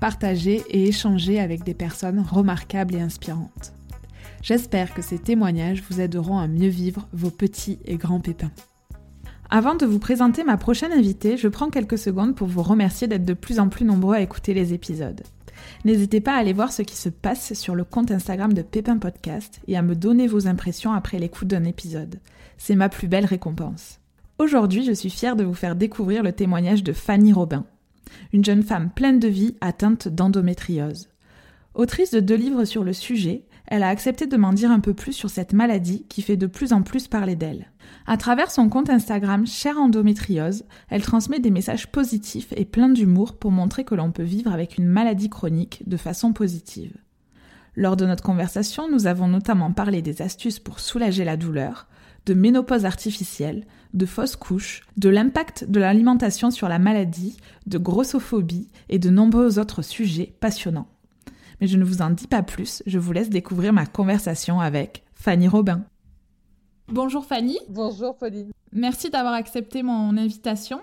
partager et échanger avec des personnes remarquables et inspirantes. J'espère que ces témoignages vous aideront à mieux vivre vos petits et grands pépins. Avant de vous présenter ma prochaine invitée, je prends quelques secondes pour vous remercier d'être de plus en plus nombreux à écouter les épisodes. N'hésitez pas à aller voir ce qui se passe sur le compte Instagram de Pépin Podcast et à me donner vos impressions après l'écoute d'un épisode. C'est ma plus belle récompense. Aujourd'hui, je suis fière de vous faire découvrir le témoignage de Fanny Robin, une jeune femme pleine de vie atteinte d'endométriose. Autrice de deux livres sur le sujet, elle a accepté de m'en dire un peu plus sur cette maladie qui fait de plus en plus parler d'elle. À travers son compte Instagram Cher Endométriose, elle transmet des messages positifs et pleins d'humour pour montrer que l'on peut vivre avec une maladie chronique de façon positive. Lors de notre conversation, nous avons notamment parlé des astuces pour soulager la douleur, de ménopause artificielle, de fausses couches, de l'impact de l'alimentation sur la maladie, de grossophobie et de nombreux autres sujets passionnants. Mais je ne vous en dis pas plus, je vous laisse découvrir ma conversation avec Fanny Robin. Bonjour Fanny. Bonjour Pauline. Merci d'avoir accepté mon invitation.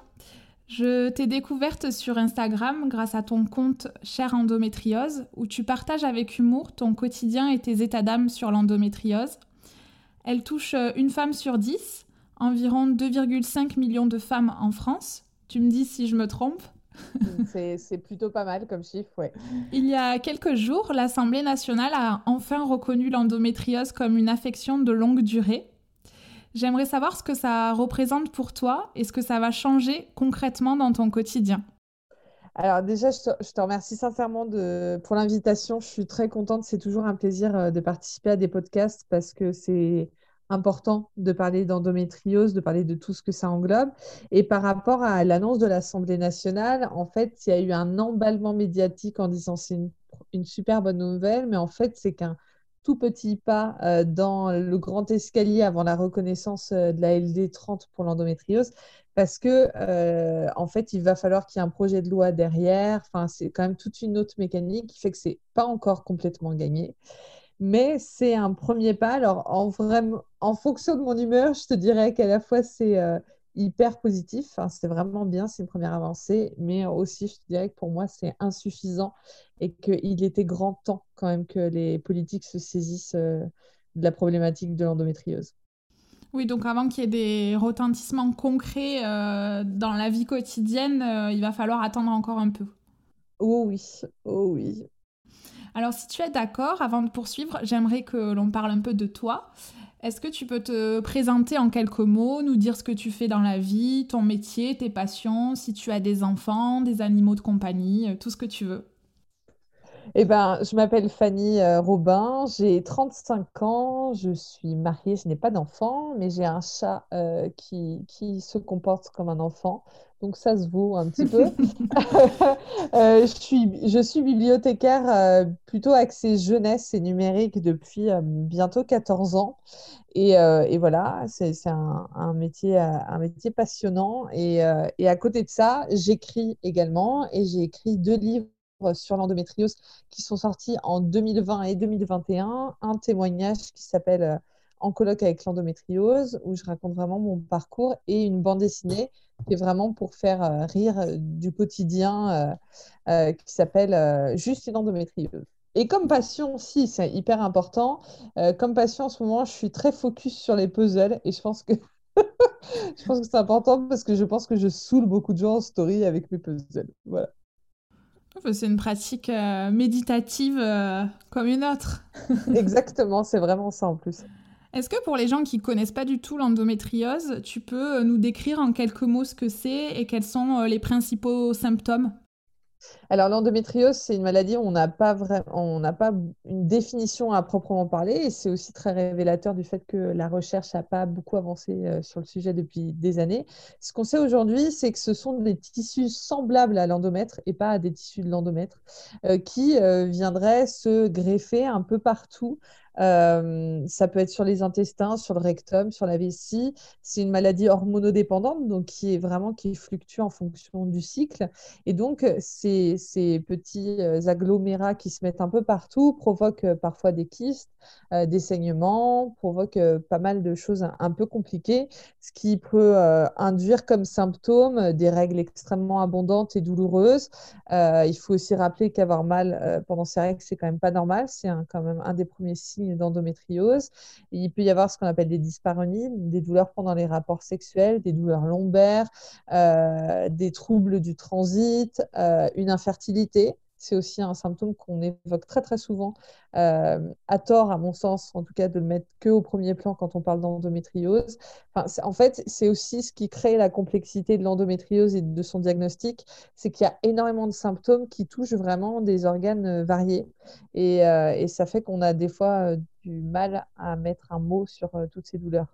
Je t'ai découverte sur Instagram grâce à ton compte Cher Endométriose, où tu partages avec humour ton quotidien et tes états d'âme sur l'endométriose. Elle touche une femme sur dix, environ 2,5 millions de femmes en France. Tu me dis si je me trompe c'est plutôt pas mal comme chiffre, ouais. Il y a quelques jours, l'Assemblée nationale a enfin reconnu l'endométriose comme une affection de longue durée. J'aimerais savoir ce que ça représente pour toi et ce que ça va changer concrètement dans ton quotidien. Alors déjà, je te, remercie sincèrement de, pour l'invitation. Je suis très contente. C'est toujours un plaisir euh, de participer à des podcasts parce que c'est important de parler d'endométriose, de parler de tout ce que ça englobe. Et par rapport à l'annonce de l'Assemblée nationale, en fait, il y a eu un emballement médiatique en disant c'est une, super bonne nouvelle, mais en fait, c'est qu'un tout petit pas euh, dans le grand escalier avant la reconnaissance euh, de la LD 30 pour l'endométriose, parce que euh, en fait, il va falloir qu'il y ait un projet de loi derrière. Enfin, c'est quand même toute une autre mécanique qui fait que c'est pas encore complètement gagné mais c'est un premier pas. Alors, en, vraiment, en fonction de mon humeur, je te dirais qu'à la fois c'est euh, hyper positif, c'est vraiment bien, c'est une première avancée, mais aussi je te dirais que pour moi c'est insuffisant et qu'il était grand temps quand même que les politiques se saisissent euh, de la problématique de l'endométriose. Oui, donc avant qu'il y ait des retentissements concrets euh, dans la vie quotidienne, il va falloir attendre encore un peu. Oh oui, oh oui. Alors, si tu es d'accord, avant de poursuivre, j'aimerais que l'on parle un peu de toi. Est-ce que tu peux te présenter en quelques mots, nous dire ce que tu fais dans la vie, ton métier, tes passions, si tu as des enfants, des animaux de compagnie, euh, tout ce que tu veux eh ben, je m'appelle Fanny euh, Robin, j'ai 35 ans, je suis mariée, je n'ai pas d'enfant, mais j'ai un chat euh, qui, qui se comporte comme un enfant donc ça se vaut un petit peu. Euh, je, suis, bibliothécaire euh, plutôt axée jeunesse et numérique depuis euh, bientôt 14 ans. Et, voilà, c'est un, métier, un métier passionnant. Et à côté de ça, j'écris également et j'ai écrit deux livres sur l'endométriose qui sont sortis en 2020 et 2021. Un témoignage qui s'appelle En colloque avec l'endométriose, où je raconte vraiment mon parcours, et une bande dessinée qui est vraiment pour faire euh, rire euh, du quotidien, euh, qui s'appelle Juste une endométriose. Et comme passion, si, c'est hyper important. comme passion, en ce moment, je suis très focus sur les puzzles et je pense que je pense que c'est important parce que je pense que je saoule beaucoup de gens en story avec mes puzzles. Voilà. C'est une pratique méditative comme une autre. Exactement, c'est vraiment ça en plus. Est-ce que pour les gens qui connaissent pas du tout l'endométriose, tu peux euh, nous décrire en quelques mots ce que c'est et quels sont euh, les principaux symptômes? Alors, l'endométriose, c'est une maladie où on n'a pas on n'a pas une définition à proprement parler, et c'est aussi très révélateur du fait que la recherche n'a pas beaucoup avancé euh, sur le sujet depuis des années. Ce qu'on sait aujourd'hui, c'est que ce sont des tissus semblables à l'endomètre et pas à des tissus de l'endomètre qui viendraient se greffer un peu partout euh, ça peut être sur les intestins, sur le rectum, sur la vessie. C'est une maladie hormonodépendante, donc qui est vraiment qui fluctue en fonction du cycle. Et donc, ces, ces petits euh, agglomérats qui se mettent un peu partout provoquent euh, parfois des kystes, des saignements, provoquent pas mal de choses un, peu compliquées, ce qui peut induire comme symptôme des règles extrêmement abondantes et douloureuses. il faut aussi rappeler qu'avoir mal pendant ces règles, c'est quand même pas normal. C'est quand même un des premiers signes d'endométriose. Il peut y avoir ce qu'on appelle des dyspareunies, des douleurs pendant les rapports sexuels, des douleurs lombaires, euh, des troubles du transit, euh, une infertilité. C'est aussi un symptôme qu'on évoque très très souvent, euh, à tort à mon sens, en tout cas de le mettre que au premier plan quand on parle d'endométriose. En fait, c'est aussi ce qui crée la complexité de l'endométriose et de son diagnostic, c'est qu'il y a énormément de symptômes qui touchent vraiment des organes euh, variés. Et, euh, et ça fait qu'on a des fois du mal à mettre un mot sur toutes ces douleurs.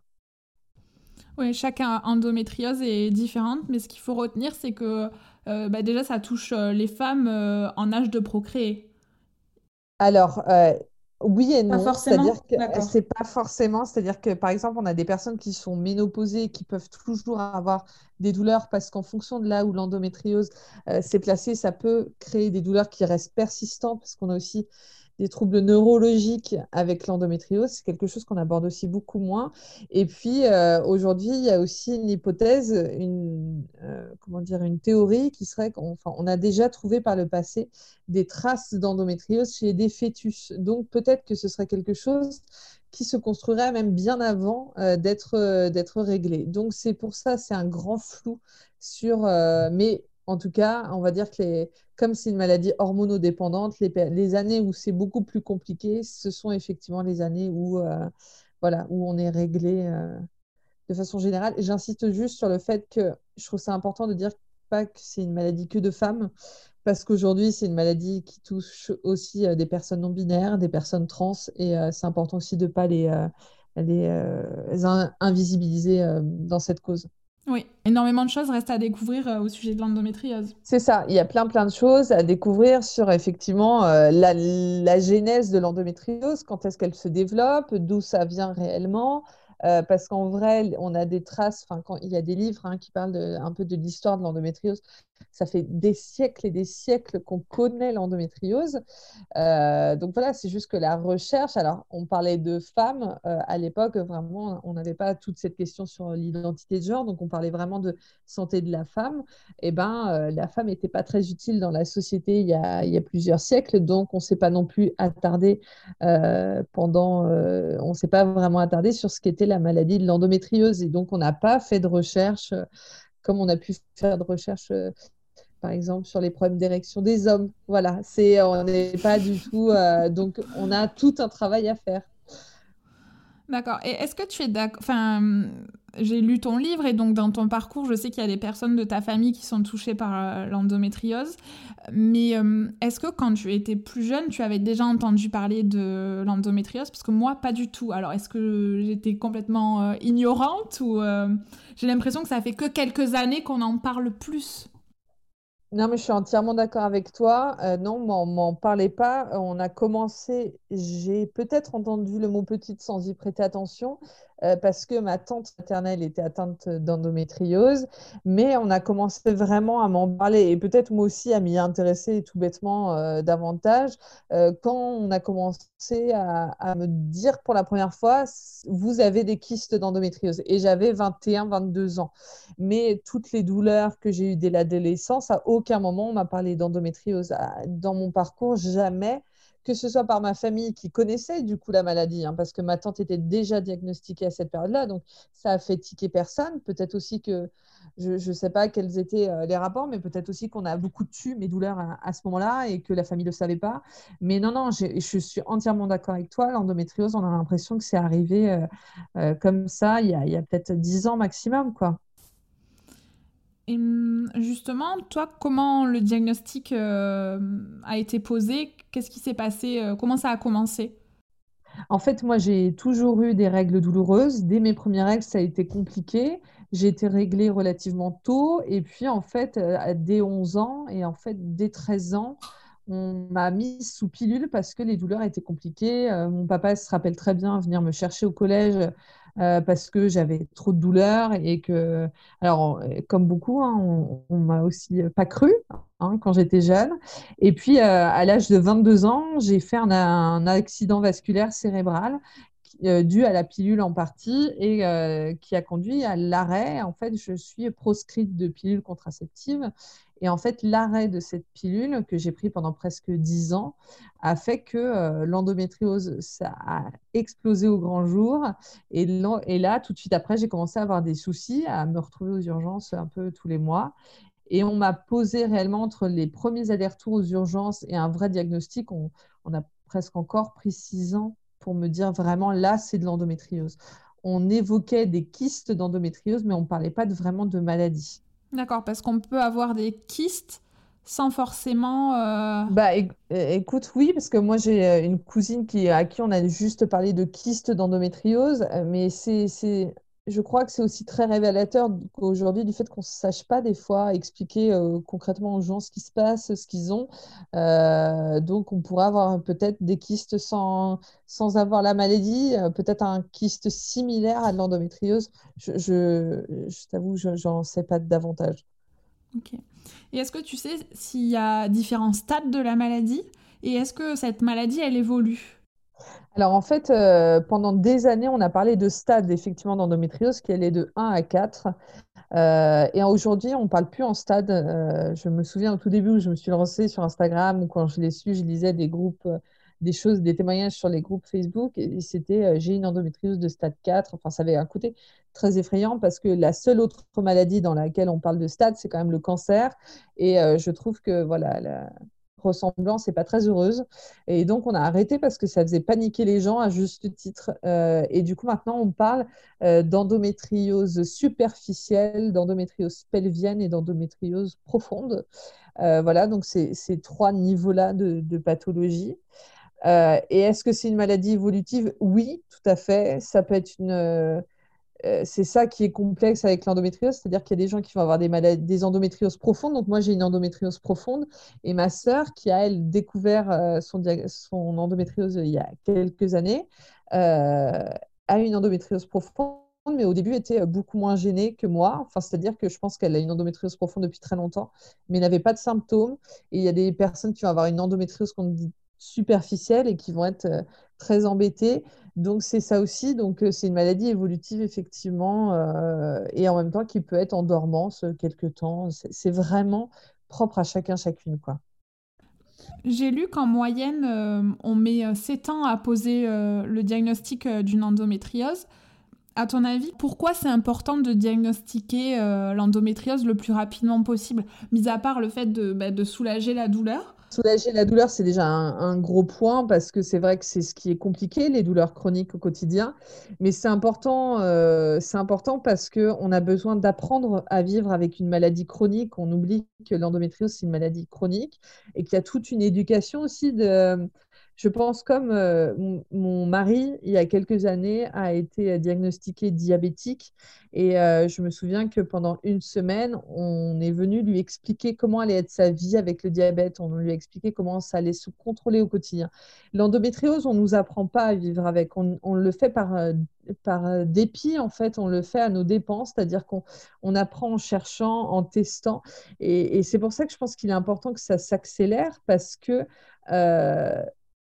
Oui, chaque endométriose est différente, mais ce qu'il faut retenir, c'est que euh, bah, déjà, ça touche euh, les femmes euh, en âge de procréer. Alors, oui et non. C'est-à-dire que c'est pas forcément. C'est-à-dire que, par exemple, on a des personnes qui sont ménopausées qui peuvent toujours avoir des douleurs parce qu'en fonction de là où l'endométriose s'est placée, ça peut créer des douleurs qui restent persistantes parce qu'on a aussi des troubles neurologiques avec l'endométriose. C'est quelque chose qu'on aborde aussi beaucoup moins. Et puis, euh, aujourd'hui, il y a aussi une hypothèse, une, euh, comment dire, une théorie qui serait qu'on on a déjà trouvé par le passé des traces d'endométriose chez des fœtus. Donc, peut-être que ce serait quelque chose qui se construirait même bien avant euh, d'être réglé. Donc, c'est pour ça, c'est un grand flou sur... mais en tout cas, on va dire que comme c'est une maladie hormonodépendante, les, les années où c'est beaucoup plus compliqué, ce sont effectivement les années où, euh, voilà, où on est réglé euh, de façon générale. J'insiste juste sur le fait que je trouve ça important de dire pas que c'est une maladie que de femmes, parce qu'aujourd'hui, c'est une maladie qui touche aussi euh, des personnes non binaires, des personnes trans, et c'est important aussi de ne pas les invisibiliser dans cette cause. Oui, énormément de choses restent à découvrir euh, au sujet de l'endométriose. C'est ça, il y a plein plein de choses à découvrir sur effectivement euh, la, la, genèse de l'endométriose, quand est-ce qu'elle se développe, d'où ça vient réellement, euh, parce qu'en vrai, on a des traces, enfin, quand il y a des livres hein, qui parlent un peu de l'histoire de l'endométriose, ça fait des siècles et des siècles qu'on connaît l'endométriose. Euh, donc voilà, c'est juste que la recherche, alors on parlait de femmes euh, à l'époque, vraiment, on n'avait pas toute cette question sur l'identité de genre, donc on parlait vraiment de santé de la femme. Et eh ben, la femme n'était pas très utile dans la société il y a, plusieurs siècles, donc on ne s'est pas non plus attardé pendant, on s'est pas vraiment attardé sur ce qu'était la maladie de l'endométriose. Et donc, on n'a pas fait de recherche euh, comme on a pu faire de recherche, euh, par exemple, sur les problèmes d'érection des hommes. Voilà, c'est, on n'est pas du tout. Euh, donc, on a tout un travail à faire. D'accord. Et est-ce que tu es d'accord Enfin, j'ai lu ton livre et donc dans ton parcours, je sais qu'il y a des personnes de ta famille qui sont touchées par euh, l'endométriose. Mais euh, est-ce que quand tu étais plus jeune, tu avais déjà entendu parler de l'endométriose? Parce que moi, pas du tout. Alors, est-ce que j'étais complètement euh, ignorante ou j'ai l'impression que ça fait que quelques années qu'on en parle plus non, mais je suis entièrement d'accord avec toi. Euh, non, m'en parlait pas. On a commencé, j'ai peut-être entendu le mot petite sans y prêter attention, euh, parce que ma tante maternelle était atteinte d'endométriose, mais on a commencé vraiment à m'en parler et peut-être moi aussi à m'y intéresser tout bêtement euh, davantage euh, quand on a commencé à, à, me dire pour la première fois, vous avez des kystes d'endométriose. Et j'avais 21, 22 ans. Mais toutes les douleurs que j'ai eues dès l'adolescence, à aucun moment on m'a parlé d'endométriose. Dans mon parcours, jamais que ce soit par ma famille qui connaissait du coup la maladie, hein, parce que ma tante était déjà diagnostiquée à cette période-là, donc ça a fait tiquer personne. Peut-être aussi que, je ne sais pas quels étaient euh, les rapports, mais peut-être aussi qu'on a beaucoup tué mes douleurs à, ce moment-là et que la famille ne le savait pas. Mais non, non, je suis entièrement d'accord avec toi. L'endométriose, on a l'impression que c'est arrivé euh, euh, comme ça il y a, a peut-être dix ans maximum, quoi. Et hum, justement, toi, comment le diagnostic a été posé? Qu'est-ce qui s'est passé Comment ça a commencé? En fait, moi, j'ai toujours eu des règles douloureuses. Dès mes premières règles, ça a été compliqué. J'ai été réglée relativement tôt. Et puis, en fait, euh, dès 11 ans et en fait, dès 13 ans, on m'a mis sous pilule parce que les douleurs étaient compliquées. Euh, mon papa se rappelle très bien venir me chercher au collège euh, parce que j'avais trop de douleurs et que, alors, comme beaucoup, hein, on, on m'a aussi pas cru hein, quand j'étais jeune. Et puis, euh, à l'âge de 22 ans, j'ai fait un, accident vasculaire cérébral euh, dû à la pilule en partie et qui a conduit à l'arrêt. En fait, je suis proscrite de pilules contraceptives et en fait, l'arrêt de cette pilule que j'ai pris pendant presque 10 ans a fait que euh, l'endométriose, ça a explosé au grand jour. Et, là, tout de suite après, j'ai commencé à avoir des soucis, à me retrouver aux urgences un peu tous les mois. Et on m'a posé réellement entre les premiers allers-retours aux urgences et un vrai diagnostic, on, on a presque encore pris 6 ans pour me dire vraiment là, c'est de l'endométriose. On évoquait des kystes d'endométriose, mais on ne parlait pas de, vraiment de maladie. D'accord, parce qu'on peut avoir des kystes sans forcément. Euh, bah, écoute, oui, parce que moi j'ai euh, une cousine qui, à qui on a juste parlé de kystes d'endométriose, euh, mais c'est je crois que c'est aussi très révélateur aujourd'hui du fait qu'on ne sache pas des fois expliquer euh, concrètement aux gens ce qui se passe, ce qu'ils ont. Euh, donc, on pourrait avoir peut-être des kystes sans, sans avoir la maladie, euh, peut-être un kyste similaire à l'endométriose. Je, je, je t'avoue, je n'en sais pas davantage. Ok. Et est-ce que tu sais s'il y a différents stades de la maladie? Et est-ce que cette maladie, elle évolue? Alors en fait, euh, pendant des années, on a parlé de stade effectivement d'endométriose qui allait de 1 à 4. Euh, et aujourd'hui, on ne parle plus en stade. Euh, je me souviens au tout début où je me suis lancée sur Instagram ou quand je l'ai su, je lisais des groupes, des choses, des témoignages sur les groupes Facebook et c'était j'ai une endométriose de stade 4. Enfin, ça avait un côté très effrayant parce que la seule autre maladie dans laquelle on parle de stade, c'est quand même le cancer. Et je trouve que voilà, ressemblance n'est pas très heureuse. Et donc, on a arrêté parce que ça faisait paniquer les gens à juste titre. Euh, et du coup, maintenant, on parle euh, d'endométriose superficielle, d'endométriose pelvienne et d'endométriose profonde. Euh, voilà, donc ces trois niveaux-là de, de, pathologie. et est-ce que c'est une maladie évolutive? Oui, tout à fait. Ça peut être une euh, c'est ça qui est complexe avec l'endométriose, c'est-à-dire qu'il y a des gens qui vont avoir des, maladies, des endométrioses profondes. Donc moi, j'ai une endométriose profonde et ma sœur, qui a, elle, découvert euh, son, endométriose il y a quelques années, euh, a une endométriose profonde mais au début était beaucoup moins gênée que moi. Enfin, c'est-à-dire que je pense qu'elle a une endométriose profonde depuis très longtemps, mais n'avait pas de symptômes. Et il y a des personnes qui vont avoir une endométriose qu'on dit superficielle et qui vont être très embêtées. Donc c'est ça aussi, donc euh, c'est une maladie évolutive effectivement, euh, et en même temps qui peut être en dormance euh, quelque temps. C'est vraiment propre à chacun, chacune. J'ai lu qu'en moyenne, on met 7 ans à poser le diagnostic d'une endométriose. À ton avis, pourquoi c'est important de diagnostiquer l'endométriose le plus rapidement possible, mis à part le fait de, bah, de soulager la douleur? Soulager la douleur, c'est déjà un, gros point parce que c'est vrai que c'est ce qui est compliqué, les douleurs chroniques au quotidien. Mais c'est important, euh, c'est important parce qu'on a besoin d'apprendre à vivre avec une maladie chronique. On oublie que l'endométriose, c'est une maladie chronique et qu'il y a toute une éducation aussi de, je pense comme euh, mon mari, il y a quelques années, a été diagnostiqué diabétique. Et euh, je me souviens que pendant une semaine, on est venu lui expliquer comment allait être sa vie avec le diabète. On lui a expliqué comment ça allait se contrôler au quotidien. L'endométriose, on ne nous apprend pas à vivre avec. On, le fait par, euh, par dépit, en fait. On le fait à nos dépenses, c'est-à-dire qu'on on apprend en cherchant, en testant. Et c'est pour ça que je pense qu'il est important que ça s'accélère parce que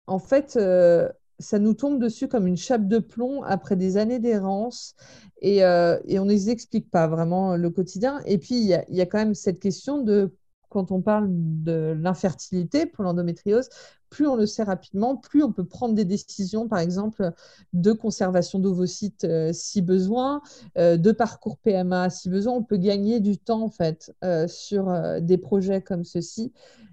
en fait, euh, ça nous tombe dessus comme une chape de plomb après des années d'errance et, euh, on ne les explique pas vraiment le quotidien. Et puis, il y, a, quand même cette question de, quand on parle de l'infertilité pour l'endométriose, plus on le sait rapidement, plus on peut prendre des décisions, par exemple, de conservation d'ovocytes euh, si besoin, de parcours PMA si besoin. On peut gagner du temps, en fait, sur des projets comme ceci.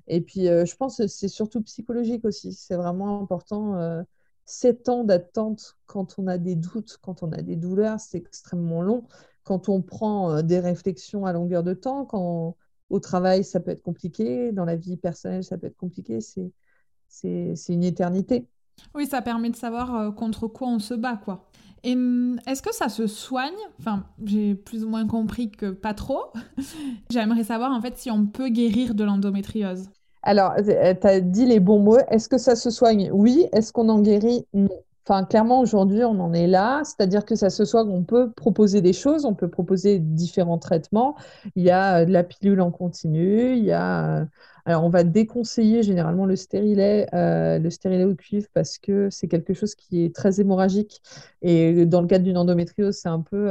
Et puis, euh, je pense que c'est surtout psychologique aussi. C'est vraiment important. Euh, sept ans d'attente quand on a des doutes, quand on a des douleurs, c'est extrêmement long. quand on prend des réflexions à longueur de temps, quand au travail, ça peut être compliqué, dans la vie personnelle, ça peut être compliqué, c'est, c'est, une éternité. Oui, ça permet de savoir contre quoi on se bat, quoi. Et hum, est-ce que ça se soigne? Enfin, j'ai plus ou moins compris que pas trop. J'aimerais savoir en fait si on peut guérir de l'endométriose. Alors, tu as dit les bons mots. Est-ce que ça se soigne? Oui. Est-ce qu'on en guérit? Non. Enfin, clairement, aujourd'hui, on en est là. C'est-à-dire que ça se soigne, on peut proposer des choses, on peut proposer différents traitements. Il y a euh, de la pilule en continu, il y a... Euh, alors, on va déconseiller généralement le stérilet, euh, le stérilet au cuivre parce que c'est quelque chose qui est très hémorragique. Et dans le cadre d'une endométriose, c'est un peu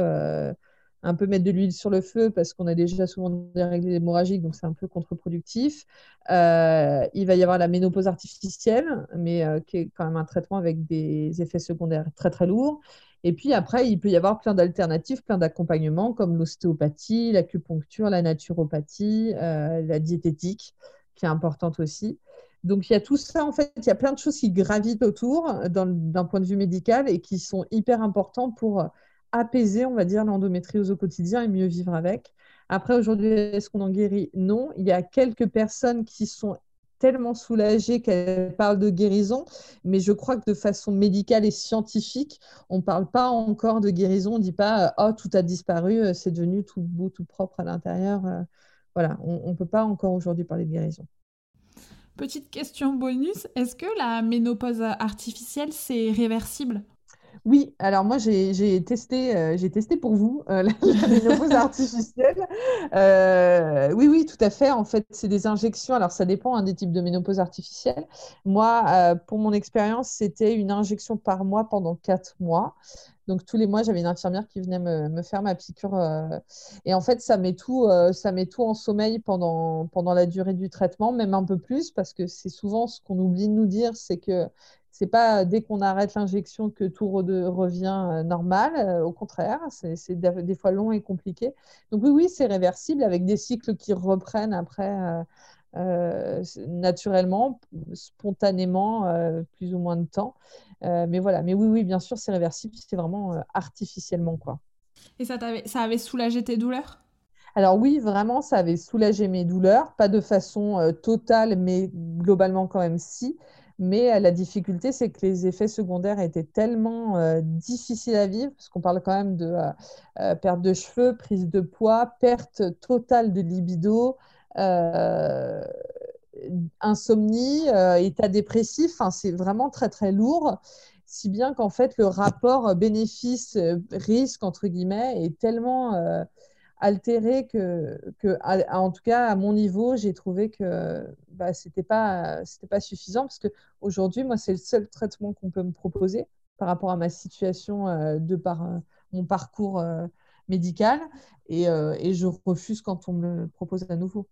un peu mettre de l'huile sur le feu parce qu'on a déjà souvent des règles hémorragiques, donc c'est un peu contre-productif. Euh, il va y avoir la ménopause artificielle, mais euh, qui est quand même un traitement avec des effets secondaires très très lourds. Et puis après, il peut y avoir plein d'alternatives, plein d'accompagnements comme l'ostéopathie, l'acupuncture, la naturopathie, euh, la diététique, qui est importante aussi. Donc il y a tout ça, en fait, il y a plein de choses qui gravitent autour d'un point de vue médical et qui sont hyper importants pour apaiser, on va dire, l'endométriose au quotidien et mieux vivre avec. Après, aujourd'hui, est-ce qu'on en guérit? Non. Il y a quelques personnes qui sont tellement soulagées qu'elles parlent de guérison, mais je crois que de façon médicale et scientifique, on ne parle pas encore de guérison. On ne dit pas « Oh, tout a disparu, euh, c'est devenu tout beau, tout propre à l'intérieur euh. Voilà, on ne peut pas encore aujourd'hui parler de guérison. Petite question bonus, est-ce que la ménopause artificielle, c'est réversible? Oui, alors moi j'ai testé, euh, j'ai testé pour vous euh, la, ménopause artificielle. Euh, oui, oui, tout à fait. En fait, c'est des injections. Alors ça dépend hein, des types de ménopause artificielle. Moi, pour mon expérience, c'était une injection par mois pendant quatre mois. Donc tous les mois, j'avais une infirmière qui venait me, faire ma piqûre. et en fait, ça met tout, ça met tout en sommeil pendant, pendant la durée du traitement, même un peu plus, parce que c'est souvent ce qu'on oublie de nous dire, c'est que c'est pas dès qu'on arrête l'injection que tout revient euh, normal. Euh, au contraire, c'est des fois long et compliqué. Donc oui, oui, c'est réversible avec des cycles qui reprennent après euh, naturellement, spontanément, plus ou moins de temps. mais voilà, mais oui, oui, bien sûr, c'est réversible. C'est vraiment artificiellement quoi. Et ça, ça avait soulagé tes douleurs? Alors oui, vraiment, ça avait soulagé mes douleurs, pas de façon totale, mais globalement quand même si. Mais euh, la difficulté, c'est que les effets secondaires étaient tellement euh, difficiles à vivre, parce qu'on parle quand même de euh, perte de cheveux, prise de poids, perte totale de libido, insomnie, état dépressif. Enfin, c'est vraiment très, très lourd. Si bien qu'en fait, le rapport bénéfice-risque, entre guillemets, est tellement altéré que, que en tout cas, à mon niveau, j'ai trouvé que bah, ce n'était pas, suffisant parce qu'aujourd'hui, moi, c'est le seul traitement qu'on peut me proposer par rapport à ma situation euh, de par euh, mon parcours euh, médical et, et, je refuse quand on me le propose à nouveau.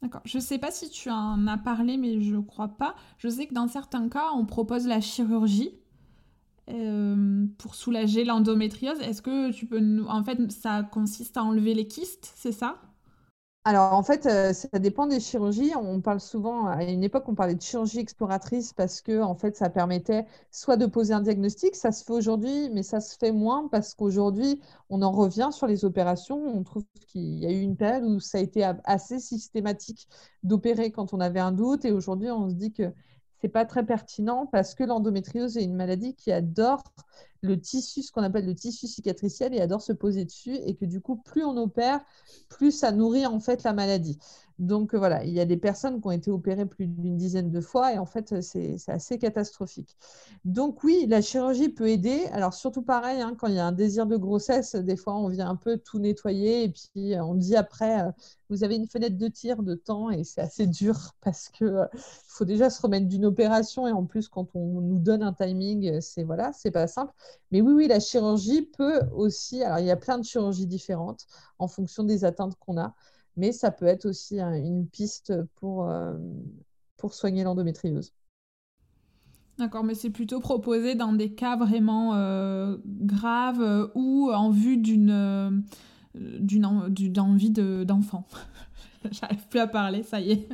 D'accord. Je ne sais pas si tu en as parlé, mais je ne crois pas. Je sais que dans certains cas, on propose la chirurgie pour soulager l'endométriose. Est-ce que tu peux nous... En fait, ça consiste à enlever les kystes, c'est ça? Alors, en fait, euh, ça dépend des chirurgies. On parle souvent, à une époque, on parlait de chirurgie exploratrice parce que, en fait, ça permettait soit de poser un diagnostic, ça se fait aujourd'hui, mais ça se fait moins parce qu'aujourd'hui, on en revient sur les opérations. On trouve qu'il y a eu une période où ça a été assez systématique d'opérer quand on avait un doute et aujourd'hui, on se dit que c'est pas très pertinent parce que l'endométriose est une maladie qui adore le tissu, ce qu'on appelle le tissu cicatriciel, et adore se poser dessus, et que du coup, plus on opère, plus ça nourrit en fait la maladie. Donc euh, voilà, il y a des personnes qui ont été opérées plus d'une dizaine de fois et en fait, c'est assez catastrophique. Donc oui, la chirurgie peut aider. Alors surtout pareil, hein, quand il y a un désir de grossesse, des fois, on vient un peu tout nettoyer et puis euh, on dit après, euh, vous avez une fenêtre de tir de temps et c'est assez dur parce que faut déjà se remettre d'une opération et en plus, quand on nous donne un timing, c'est voilà, c'est pas simple. Mais oui, oui, la chirurgie peut aussi. Alors il y a plein de chirurgies différentes en fonction des atteintes qu'on a mais ça peut être aussi une piste pour, euh, pour soigner l'endométriose. D'accord, mais c'est plutôt proposé dans des cas vraiment euh, graves euh, ou en vue d'une d'une envie d'enfant. J'arrive plus à parler, ça y est.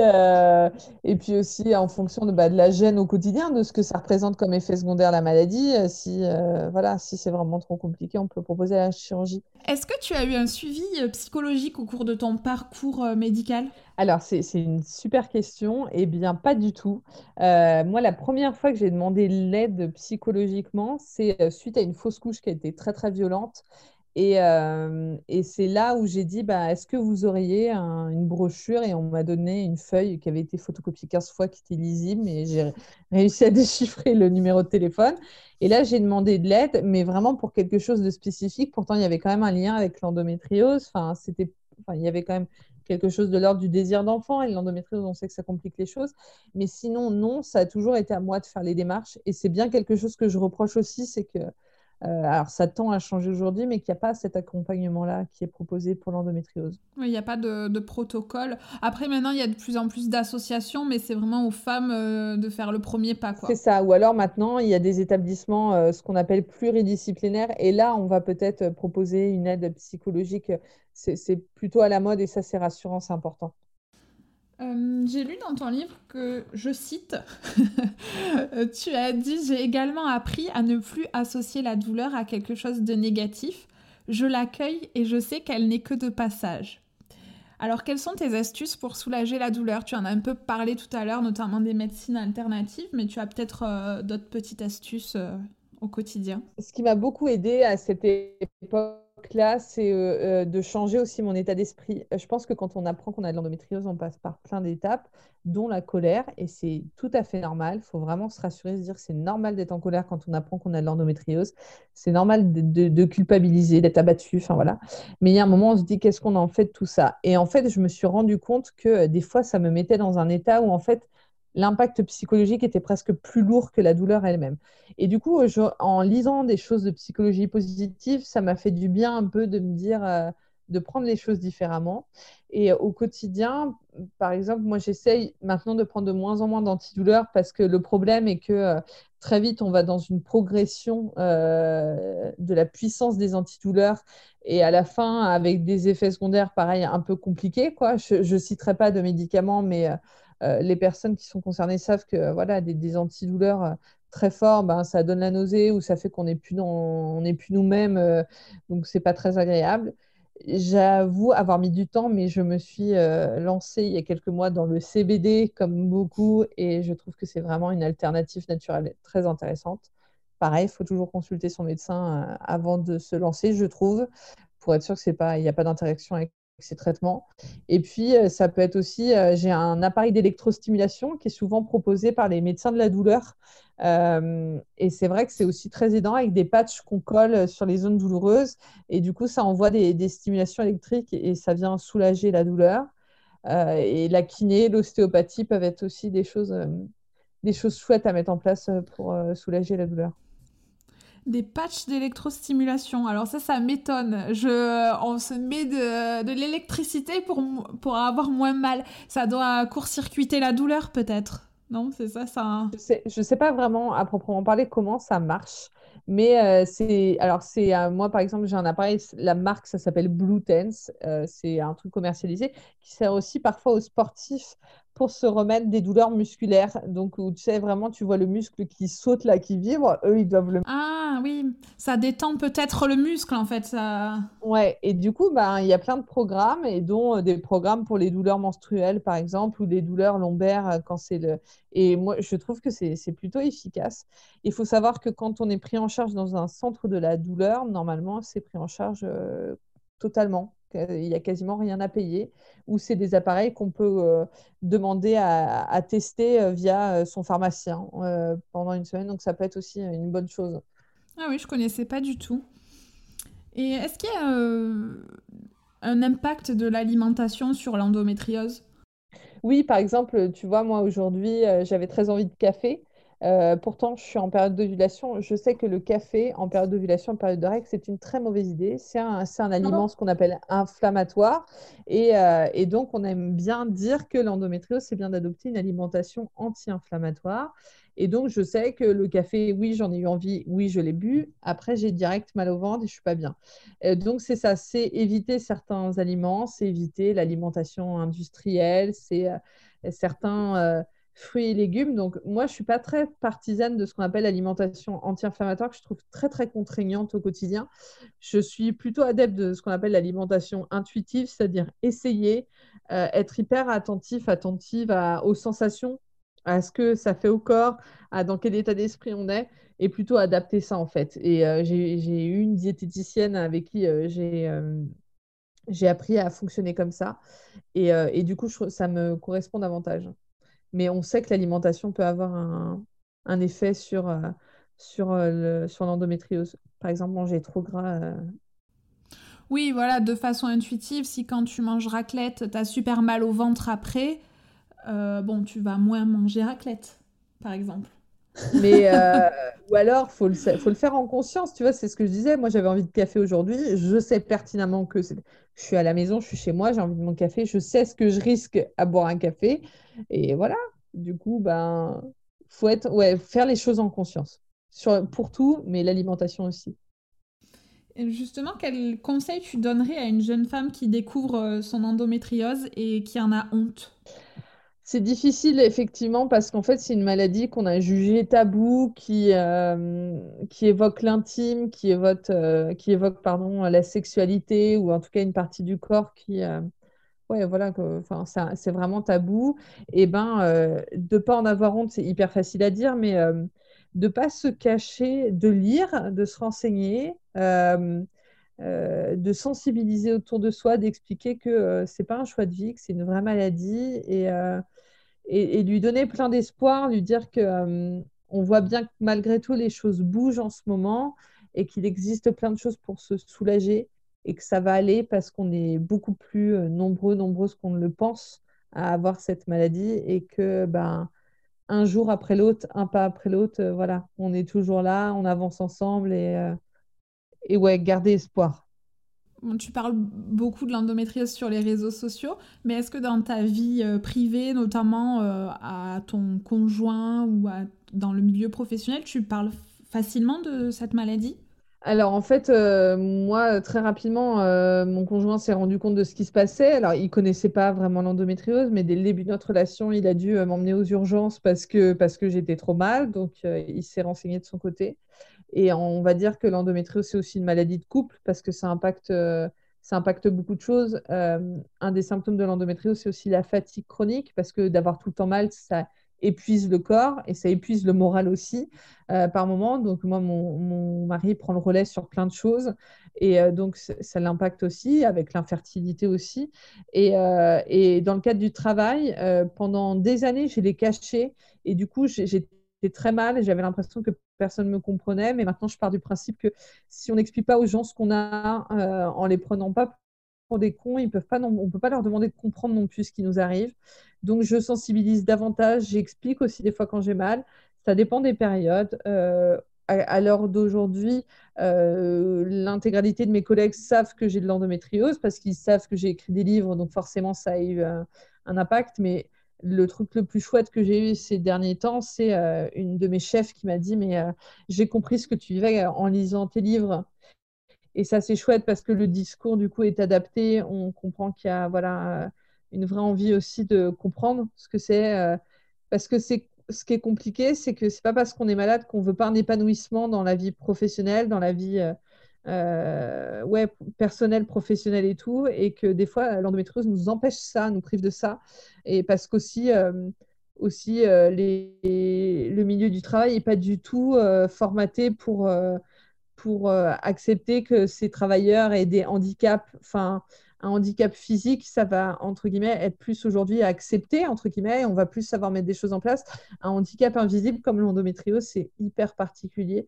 Euh, et puis aussi en fonction de, bah, de la gêne au quotidien, de ce que ça représente comme effet secondaire la maladie. Euh, si euh, voilà, si c'est vraiment trop compliqué, on peut proposer la chirurgie. Est-ce que tu as eu un suivi psychologique au cours de ton parcours médical? Alors, c'est une super question. Eh bien, pas du tout. moi, la première fois que j'ai demandé l'aide psychologiquement, c'est suite à une fausse couche qui a été très, très violente. Et, euh, et c'est là où j'ai dit, bah, est-ce que vous auriez une brochure? Et on m'a donné une feuille qui avait été photocopiée 15 fois, qui était lisible, et j'ai réussi à déchiffrer le numéro de téléphone. Et là, j'ai demandé de l'aide, mais vraiment pour quelque chose de spécifique. Pourtant, il y avait quand même un lien avec l'endométriose. Enfin, il y avait quand même quelque chose de l'ordre du désir d'enfant. Et l'endométriose, on sait que ça complique les choses. Mais sinon, non, ça a toujours été à moi de faire les démarches. Et c'est bien quelque chose que je reproche aussi, c'est que alors, ça tend à changer aujourd'hui, mais qu'il n'y a pas cet accompagnement-là qui est proposé pour l'endométriose. Oui, il n'y a pas de, protocole. Après, maintenant, il y a de plus en plus d'associations, mais c'est vraiment aux femmes euh, de faire le premier pas. C'est ça. Ou alors, maintenant, il y a des établissements, euh, ce qu'on appelle pluridisciplinaires, et là, on va peut-être proposer une aide psychologique. C'est plutôt à la mode, et ça, c'est rassurant, c'est important. Euh, j'ai lu dans ton livre que, je cite, tu as dit J'ai également appris à ne plus associer la douleur à quelque chose de négatif. Je l'accueille et je sais qu'elle n'est que de passage. Alors, quelles sont tes astuces pour soulager la douleur? Tu en as un peu parlé tout à l'heure, notamment des médecines alternatives, mais tu as peut-être euh, d'autres petites astuces euh, au quotidien. Ce qui m'a beaucoup aidé à cette époque là, c'est euh, euh, de changer aussi mon état d'esprit. Je pense que quand on apprend qu'on a de l'endométriose, on passe par plein d'étapes, dont la colère, et c'est tout à fait normal. Il faut vraiment se rassurer, se dire que c'est normal d'être en colère quand on apprend qu'on a de l'endométriose. C'est normal de, culpabiliser, d'être abattu, enfin voilà. Mais il y a un moment, on se dit qu'est-ce qu'on en fait de tout ça? Et en fait, je me suis rendu compte que euh, des fois, ça me mettait dans un état où en fait, l'impact psychologique était presque plus lourd que la douleur elle-même. Et du coup, en lisant des choses de psychologie positive, ça m'a fait du bien un peu de me dire, euh, de prendre les choses différemment. Et au quotidien, par exemple, moi, j'essaye maintenant de prendre de moins en moins d'antidouleurs parce que le problème est que euh, très vite, on va dans une progression euh, de la puissance des antidouleurs et à la fin, avec des effets secondaires, pareil, un peu compliqués. Quoi. Je ne citerai pas de médicaments, mais euh, les personnes qui sont concernées savent que voilà, des, antidouleurs euh, très forts, ben, ça donne la nausée ou ça fait qu'on n'est plus, plus nous-mêmes, euh, donc c'est pas très agréable. J'avoue avoir mis du temps, mais je me suis lancée il y a quelques mois dans le CBD comme beaucoup et je trouve que c'est vraiment une alternative naturelle très intéressante. Pareil, il faut toujours consulter son médecin avant de se lancer, je trouve, pour être sûr qu'il n'y a pas d'interaction avec ces traitements. Et puis, euh, ça peut être aussi, euh, j'ai un appareil d'électrostimulation qui est souvent proposé par les médecins de la douleur. Euh, et c'est vrai que c'est aussi très aidant avec des patchs qu'on colle sur les zones douloureuses. Et du coup, ça envoie des, stimulations électriques et, ça vient soulager la douleur. et la kiné, l'ostéopathie peuvent être aussi des choses, des choses chouettes à mettre en place pour soulager la douleur des patchs d'électrostimulation. Alors ça, ça m'étonne. Je, on se met de, de l'électricité pour, pour avoir moins mal. Ça doit court-circuiter la douleur peut-être. Non, c'est ça, ça. Je sais, sais pas vraiment à proprement parler comment ça marche. Mais euh, c'est alors c'est euh, moi par exemple j'ai un appareil la marque ça s'appelle Blue Tense euh, c'est un truc commercialisé qui sert aussi parfois aux sportifs pour se remettre des douleurs musculaires. Donc, où tu sais, vraiment, tu vois le muscle qui saute là, qui vibre, eux, ils doivent le. Ah oui, ça détend peut-être le muscle en fait. Ça... Ouais, et du coup, bah, il y a plein de programmes, et dont euh, des programmes pour les douleurs menstruelles, par exemple, ou des douleurs lombaires euh, quand c'est le. Et moi, je trouve que c'est plutôt efficace. Il faut savoir que quand on est pris en charge dans un centre de la douleur, normalement, c'est pris en charge euh, totalement il n'y a quasiment rien à payer, ou c'est des appareils qu'on peut euh, demander à, tester euh, via euh, son pharmacien pendant une semaine, donc ça peut être aussi une bonne chose. Ah oui, je ne connaissais pas du tout. Et est-ce qu'il y a un impact de l'alimentation sur l'endométriose? Oui, par exemple, tu vois, moi aujourd'hui, j'avais très envie de café. Euh, pourtant, je suis en période d'ovulation. Je sais que le café en période d'ovulation, en période de règles, c'est une très mauvaise idée. C'est un, un, aliment, ce qu'on appelle inflammatoire. Et, euh, et, donc, on aime bien dire que l'endométriose, c'est bien d'adopter une alimentation anti-inflammatoire. Et donc, je sais que le café, oui, j'en ai eu envie, oui, je l'ai bu. Après, j'ai direct mal au ventre et je suis pas bien. Euh, donc, c'est ça, c'est éviter certains aliments, c'est éviter l'alimentation industrielle, c'est certains fruits et légumes. Donc, moi, je ne suis pas très partisane de ce qu'on appelle l'alimentation anti-inflammatoire, que je trouve très, très contraignante au quotidien. Je suis plutôt adepte de ce qu'on appelle l'alimentation intuitive, c'est-à-dire essayer, euh, être hyper attentif, attentive aux sensations, à ce que ça fait au corps, à dans quel état d'esprit on est, et plutôt adapter ça, en fait. Et euh, j'ai eu une diététicienne avec qui euh, j'ai j'ai appris à fonctionner comme ça. Et, et du coup, ça me correspond davantage mais on sait que l'alimentation peut avoir un, effet sur, euh, sur, euh, sur l'endométriose. Par exemple, manger trop gras. Euh. Oui, voilà, de façon intuitive, si quand tu manges raclette, tu as super mal au ventre après, bon, tu vas moins manger raclette, par exemple. Mais ou alors, faut le, faut le faire en conscience. Tu vois, c'est ce que je disais. Moi, j'avais envie de café aujourd'hui. Je sais pertinemment que je suis à la maison, je suis chez moi, j'ai envie de mon café. Je sais ce que je risque à boire un café. Et voilà. Du coup, ben, faut être, ouais, faire les choses en conscience. Sur, pour tout, mais l'alimentation aussi. Justement, quel conseil tu donnerais à une jeune femme qui découvre euh, son endométriose et qui en a honte? C'est difficile, effectivement, parce qu'en fait, c'est une maladie qu'on a jugée tabou, qui, euh, qui évoque l'intime, qui évoque, euh, qui évoque pardon, la sexualité, ou en tout cas une partie du corps qui, euh, ouais, voilà, enfin, c'est vraiment tabou. Et ben, de ne pas en avoir honte, c'est hyper facile à dire, mais de ne pas se cacher, de lire, de se renseigner. de sensibiliser autour de soi, d'expliquer que c'est pas un choix de vie, que c'est une vraie maladie et, et, lui donner plein d'espoir, lui dire que euh, on voit bien que malgré tout les choses bougent en ce moment et qu'il existe plein de choses pour se soulager et que ça va aller parce qu'on est beaucoup plus euh, nombreux, nombreuses qu'on ne le pense à avoir cette maladie et que ben un jour après l'autre, un pas après l'autre, euh, voilà, on est toujours là, on avance ensemble et, et ouais, garder espoir tu parles beaucoup de l'endométriose sur les réseaux sociaux, mais est-ce que dans ta vie euh, privée, notamment euh, à ton conjoint ou dans le milieu professionnel, tu parles facilement de cette maladie? Alors en fait, euh, moi, très rapidement, mon conjoint s'est rendu compte de ce qui se passait. Alors, il connaissait pas vraiment l'endométriose, mais dès le début de notre relation, il a dû m'emmener aux urgences parce que, parce que j'étais trop mal. Donc, il s'est renseigné de son côté. Et on va dire que l'endométriose, c'est aussi une maladie de couple parce que ça impacte, euh, ça impacte beaucoup de choses. Euh, un des symptômes de l'endométriose, c'est aussi la fatigue chronique parce que d'avoir tout le temps mal, ça épuise le corps et ça épuise le moral aussi euh, par moment. Donc moi, mon, mari prend le relais sur plein de choses et donc ça l'impacte aussi avec l'infertilité aussi. Et, et, dans le cadre du travail, pendant des années, je l'ai caché et du coup, j'étais très mal et j'avais l'impression que personne ne me comprenait. Mais maintenant, je pars du principe que si on n'explique pas aux gens ce qu'on a euh, en les prenant pas pour des cons, ils peuvent pas on ne peut pas leur demander de comprendre non plus ce qui nous arrive. Donc, je sensibilise davantage. J'explique aussi des fois quand j'ai mal. Ça dépend des périodes. Euh, à, l'heure d'aujourd'hui, euh, l'intégralité de mes collègues savent que j'ai de l'endométriose parce qu'ils savent que j'ai écrit des livres, donc forcément ça a eu un impact. Mais le truc le plus chouette que j'ai eu ces derniers temps, c'est euh, une de mes chefs qui m'a dit Mais euh, j'ai compris ce que tu vivais en lisant tes livres. Et ça, c'est chouette parce que le discours, du coup, est adapté. On comprend qu'il y a voilà, euh, une vraie envie aussi de comprendre ce que c'est. parce que c'est ce qui est compliqué, c'est que c'est pas parce qu'on est malade qu'on veut pas un épanouissement dans la vie professionnelle, dans la vie euh, ouais, personnel, professionnel et tout, et que des fois l'endométriose nous empêche ça, nous prive de ça, et parce qu'aussi euh, aussi, euh, les, le milieu du travail n'est pas du tout formaté pour, pour accepter que ces travailleurs aient des handicaps, enfin un handicap physique, ça va, entre guillemets, être plus aujourd'hui accepté, entre guillemets, on va plus savoir mettre des choses en place. Un handicap invisible comme l'endométriose, c'est hyper particulier.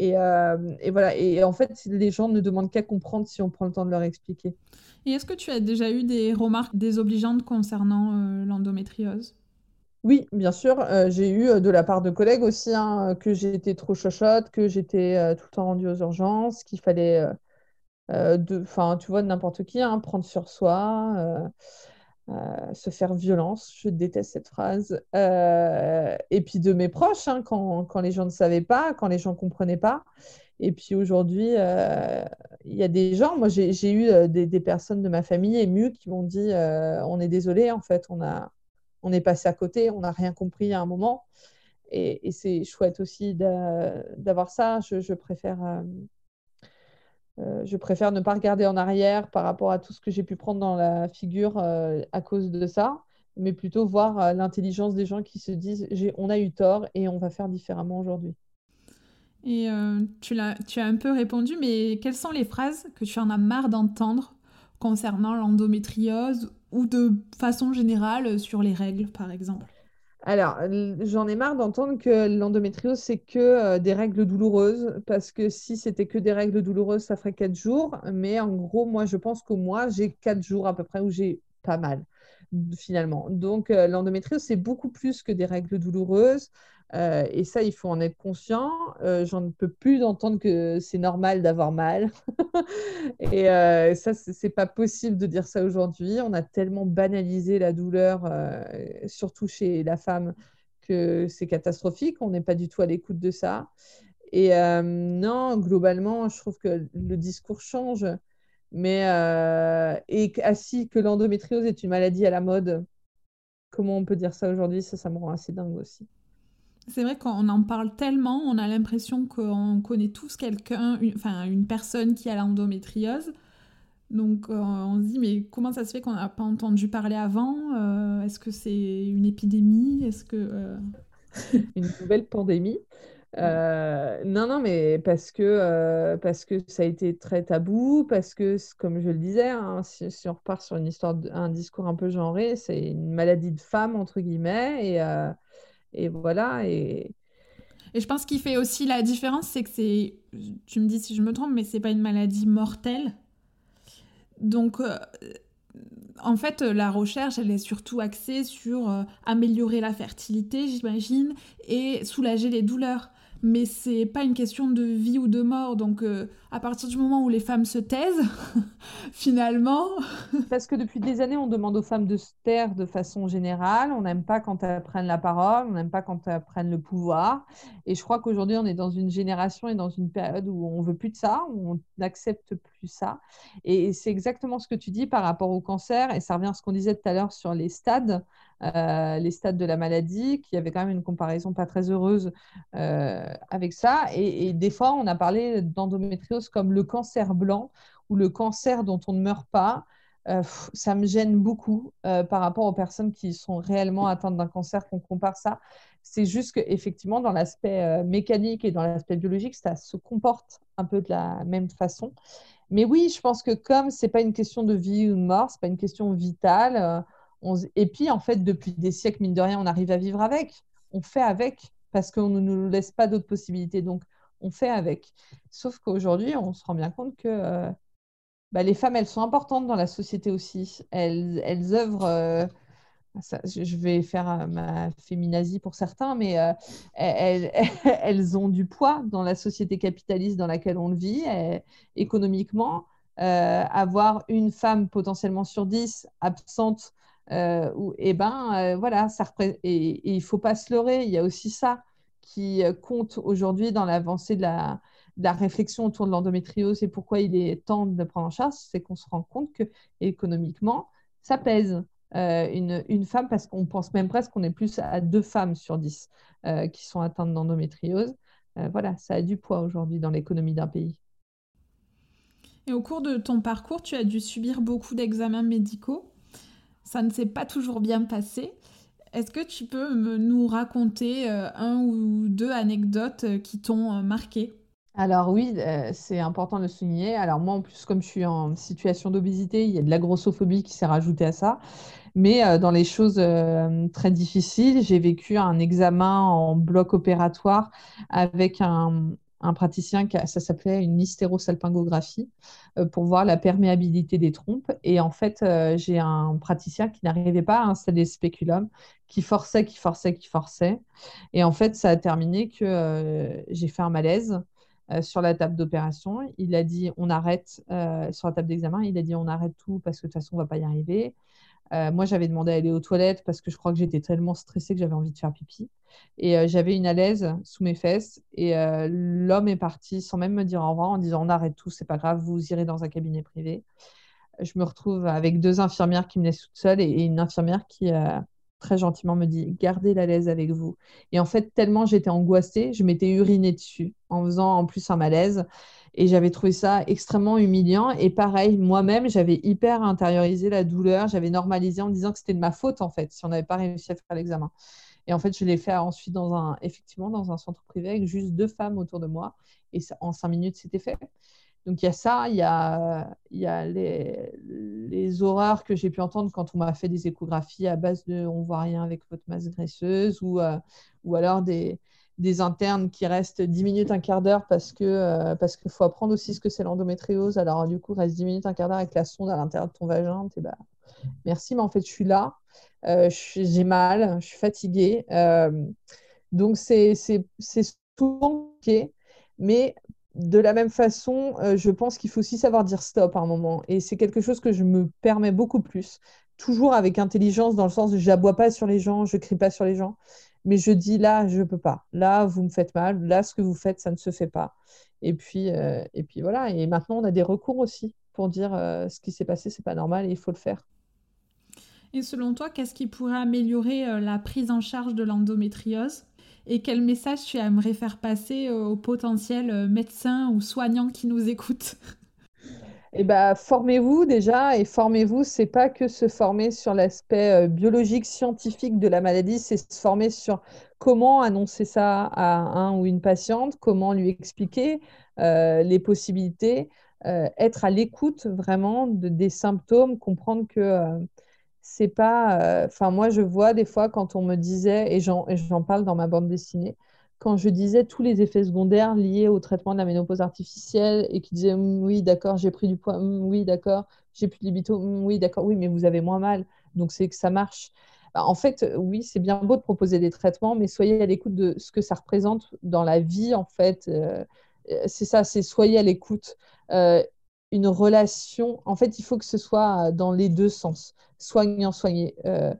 Euh, et, voilà. Et en fait, les gens ne demandent qu'à comprendre si on prend le temps de leur expliquer. Et est-ce que tu as déjà eu des remarques désobligeantes concernant euh, l'endométriose? Oui, bien sûr. Euh, j'ai eu de la part de collègues aussi hein, que j'étais trop chochotte, que j'étais tout le temps rendue aux urgences, qu'il fallait, enfin, tu vois, n'importe qui, hein, prendre sur soi, se faire violence. Je déteste cette phrase. et puis de mes proches, hein, quand, quand les gens ne savaient pas, quand les gens ne comprenaient pas. Et puis aujourd'hui, il y a des gens, moi j'ai eu des, des, personnes de ma famille émues qui m'ont dit on est désolé, en fait, on a on est passé à côté, on n'a rien compris à un moment. Et, c'est chouette aussi d'avoir ça. Je, préfère, euh, euh, je préfère ne pas regarder en arrière par rapport à tout ce que j'ai pu prendre dans la figure euh, à cause de ça, mais plutôt voir l'intelligence des gens qui se disent on a eu tort et on va faire différemment aujourd'hui. Et tu, tu as un peu répondu, mais quelles sont les phrases que tu en as marre d'entendre concernant l'endométriose ou de façon générale sur les règles, par exemple? Alors, j'en ai marre d'entendre que l'endométriose, c'est que euh, des règles douloureuses, parce que si c'était que des règles douloureuses, ça ferait quatre jours. Mais en gros, moi, je pense qu'au mois, j'ai quatre jours à peu près où j'ai pas mal, finalement. Donc, euh, l'endométriose, c'est beaucoup plus que des règles douloureuses. Euh, et ça, il faut en être conscient. Euh, j'en ne peux plus d'entendre que c'est normal d'avoir mal. et euh, ça, c'est pas possible de dire ça aujourd'hui. On a tellement banalisé la douleur, surtout chez la femme, que c'est catastrophique. On n'est pas du tout à l'écoute de ça. Et non, globalement, je trouve que le discours change. Mais et ainsi que l'endométriose est une maladie à la mode, comment on peut dire ça aujourd'hui? Ça, ça me rend assez dingue aussi. C'est vrai qu'on en parle tellement, on a l'impression qu'on connaît tous quelqu'un, enfin une personne qui a l'endométriose. Donc euh, on se dit mais comment ça se fait qu'on n'a pas entendu parler avant? Euh, Est-ce que c'est une épidémie? Est-ce que euh, une nouvelle pandémie. Non non mais parce que parce que ça a été très tabou, parce que comme je le disais, hein, si, si, on repart sur une histoire, un discours un peu genré, c'est une maladie de femme entre guillemets et et voilà. Et... je pense qu'il fait aussi la différence, c'est que c'est, tu me dis si je me trompe, mais c'est pas une maladie mortelle. Donc, euh, en fait, la recherche, elle est surtout axée sur euh, améliorer la fertilité, j'imagine, et soulager les douleurs mais c'est pas une question de vie ou de mort. Donc, euh, à partir du moment où les femmes se taisent, finalement. Parce que depuis des années, on demande aux femmes de se taire de façon générale. On n'aime pas quand elles prennent la parole, on n'aime pas quand elles prennent le pouvoir. Et je crois qu'aujourd'hui, on est dans une génération et dans une période où on veut plus de ça, où on n'accepte plus ça. Et c'est exactement ce que tu dis par rapport au cancer. Et ça revient à ce qu'on disait tout à l'heure sur les stades. Euh, les stades de la maladie, qui avait quand même une comparaison pas très heureuse euh, avec ça. Et, des fois, on a parlé d'endométriose comme le cancer blanc ou le cancer dont on ne meurt pas. Euh, ça me gêne beaucoup par rapport aux personnes qui sont réellement atteintes d'un cancer qu'on compare ça. C'est juste qu'effectivement, dans l'aspect mécanique et dans l'aspect biologique, ça se comporte un peu de la même façon. Mais oui, je pense que comme ce n'est pas une question de vie ou de mort, ce n'est pas une question vitale, et puis, en fait, depuis des siècles, mine de rien, on arrive à vivre avec. On fait avec parce qu'on ne nous laisse pas d'autres possibilités. Donc, on fait avec. Sauf qu'aujourd'hui, on se rend bien compte que euh, bah, les femmes, elles sont importantes dans la société aussi. Elles, elles œuvrent. Euh, je vais faire euh, ma féminazie pour certains, mais elles, elles, ont du poids dans la société capitaliste dans laquelle on vit, économiquement. avoir une femme potentiellement sur dix absente euh, et eh ben euh, voilà, ça et, il faut pas se leurrer, il y a aussi ça qui euh, compte aujourd'hui dans l'avancée de la, réflexion autour de l'endométriose et pourquoi il est temps de prendre en charge, c'est qu'on se rend compte que économiquement, ça pèse. une, une, femme, parce qu'on pense même presque qu'on est plus à deux femmes sur dix qui sont atteintes d'endométriose. voilà, ça a du poids aujourd'hui dans l'économie d'un pays. Et au cours de ton parcours, tu as dû subir beaucoup d'examens médicaux ça ne s'est pas toujours bien passé. Est-ce que tu peux nous raconter euh, un ou deux anecdotes euh, qui t'ont euh, marqué? Alors oui, c'est important de le souligner. Alors moi, en plus, comme je suis en situation d'obésité, il y a de la grossophobie qui s'est rajoutée à ça. Mais dans les choses très difficiles, j'ai vécu un examen en bloc opératoire avec un, un praticien, qui ça s'appelait une hystérosalpingographie, euh, pour voir la perméabilité des trompes. Et en fait, euh, j'ai un praticien qui n'arrivait pas à installer le spéculum, qui forçait, qui forçait, qui forçait. Et en fait, ça a terminé que euh, j'ai fait un malaise sur la table d'opération. Il a dit on arrête sur la table d'examen. Il a dit on arrête tout parce que de toute façon on va pas y arriver. Euh, moi, j'avais demandé à aller aux toilettes parce que je crois que j'étais tellement stressée que j'avais envie de faire pipi. Et euh, j'avais une alaise sous mes fesses. Et euh, l'homme est parti sans même me dire au revoir en disant on arrête tout, c'est pas grave, vous irez dans un cabinet privé. Je me retrouve avec deux infirmières qui me laissent toute seule et, une infirmière qui très gentiment me dit gardez l'alaise avec vous. Et en fait, tellement j'étais angoissée, je m'étais urinée dessus en faisant en plus un malaise. Et j'avais trouvé ça extrêmement humiliant. Et pareil, moi-même, j'avais hyper intériorisé la douleur. J'avais normalisé en disant que c'était de ma faute, en fait, si on n'avait pas réussi à faire l'examen. Et en fait, je l'ai fait ensuite dans un, effectivement dans un centre privé avec juste deux femmes autour de moi. Et en cinq minutes, c'était fait. Donc il y a ça, il y a, les, les horreurs que j'ai pu entendre quand on m'a fait des échographies à base de on voit rien avec votre masse graisseuse ou, euh, ou alors des, internes qui restent 10 minutes, un quart d'heure parce que euh, qu'il faut apprendre aussi ce que c'est l'endométriose. Alors du coup, reste 10 minutes, un quart d'heure avec la sonde à l'intérieur de ton vagin. bah, merci, mais en fait, je suis là, euh, j'ai mal, je suis fatiguée. Donc c'est souvent compliqué, mais de la même façon, je pense qu'il faut aussi savoir dire stop à un moment. Et c'est quelque chose que je me permets beaucoup plus, toujours avec intelligence, dans le sens de je n'aboie pas sur les gens, je crie pas sur les gens mais je dis là, je peux pas. Là, vous me faites mal. Là, ce que vous faites, ça ne se fait pas. Et puis, euh, et puis voilà. Et maintenant, on a des recours aussi pour dire euh, ce qui s'est passé, c'est pas normal et il faut le faire. Et selon toi, qu'est-ce qui pourrait améliorer euh, la prise en charge de l'endométriose? Et quel message tu aimerais faire passer aux potentiels médecins ou soignants qui nous écoutent eh ben, formez-vous déjà et formez-vous, c'est pas que se former sur l'aspect euh, biologique, scientifique de la maladie, c'est se former sur comment annoncer ça à un ou une patiente, comment lui expliquer euh, les possibilités, euh, être à l'écoute vraiment de, des symptômes, comprendre que c'est pas. Enfin, moi, je vois des fois quand on me disait, et j'en parle dans ma bande dessinée, quand je disais tous les effets secondaires liés au traitement de la ménopause artificielle et qui disaient «Hum, oui, d'accord, j'ai pris du poids, hum, oui, d'accord, j'ai plus de libido, hum, oui, d'accord, oui, mais vous avez moins mal, donc c'est que ça marche. Bah, en fait, oui, c'est bien beau de proposer des traitements, mais soyez à l'écoute de ce que ça représente dans la vie, en fait. Euh, c'est ça, c'est soyez à l'écoute. Euh, une relation, en fait, il faut que ce soit dans les deux sens. Soignant, soigner. Euh,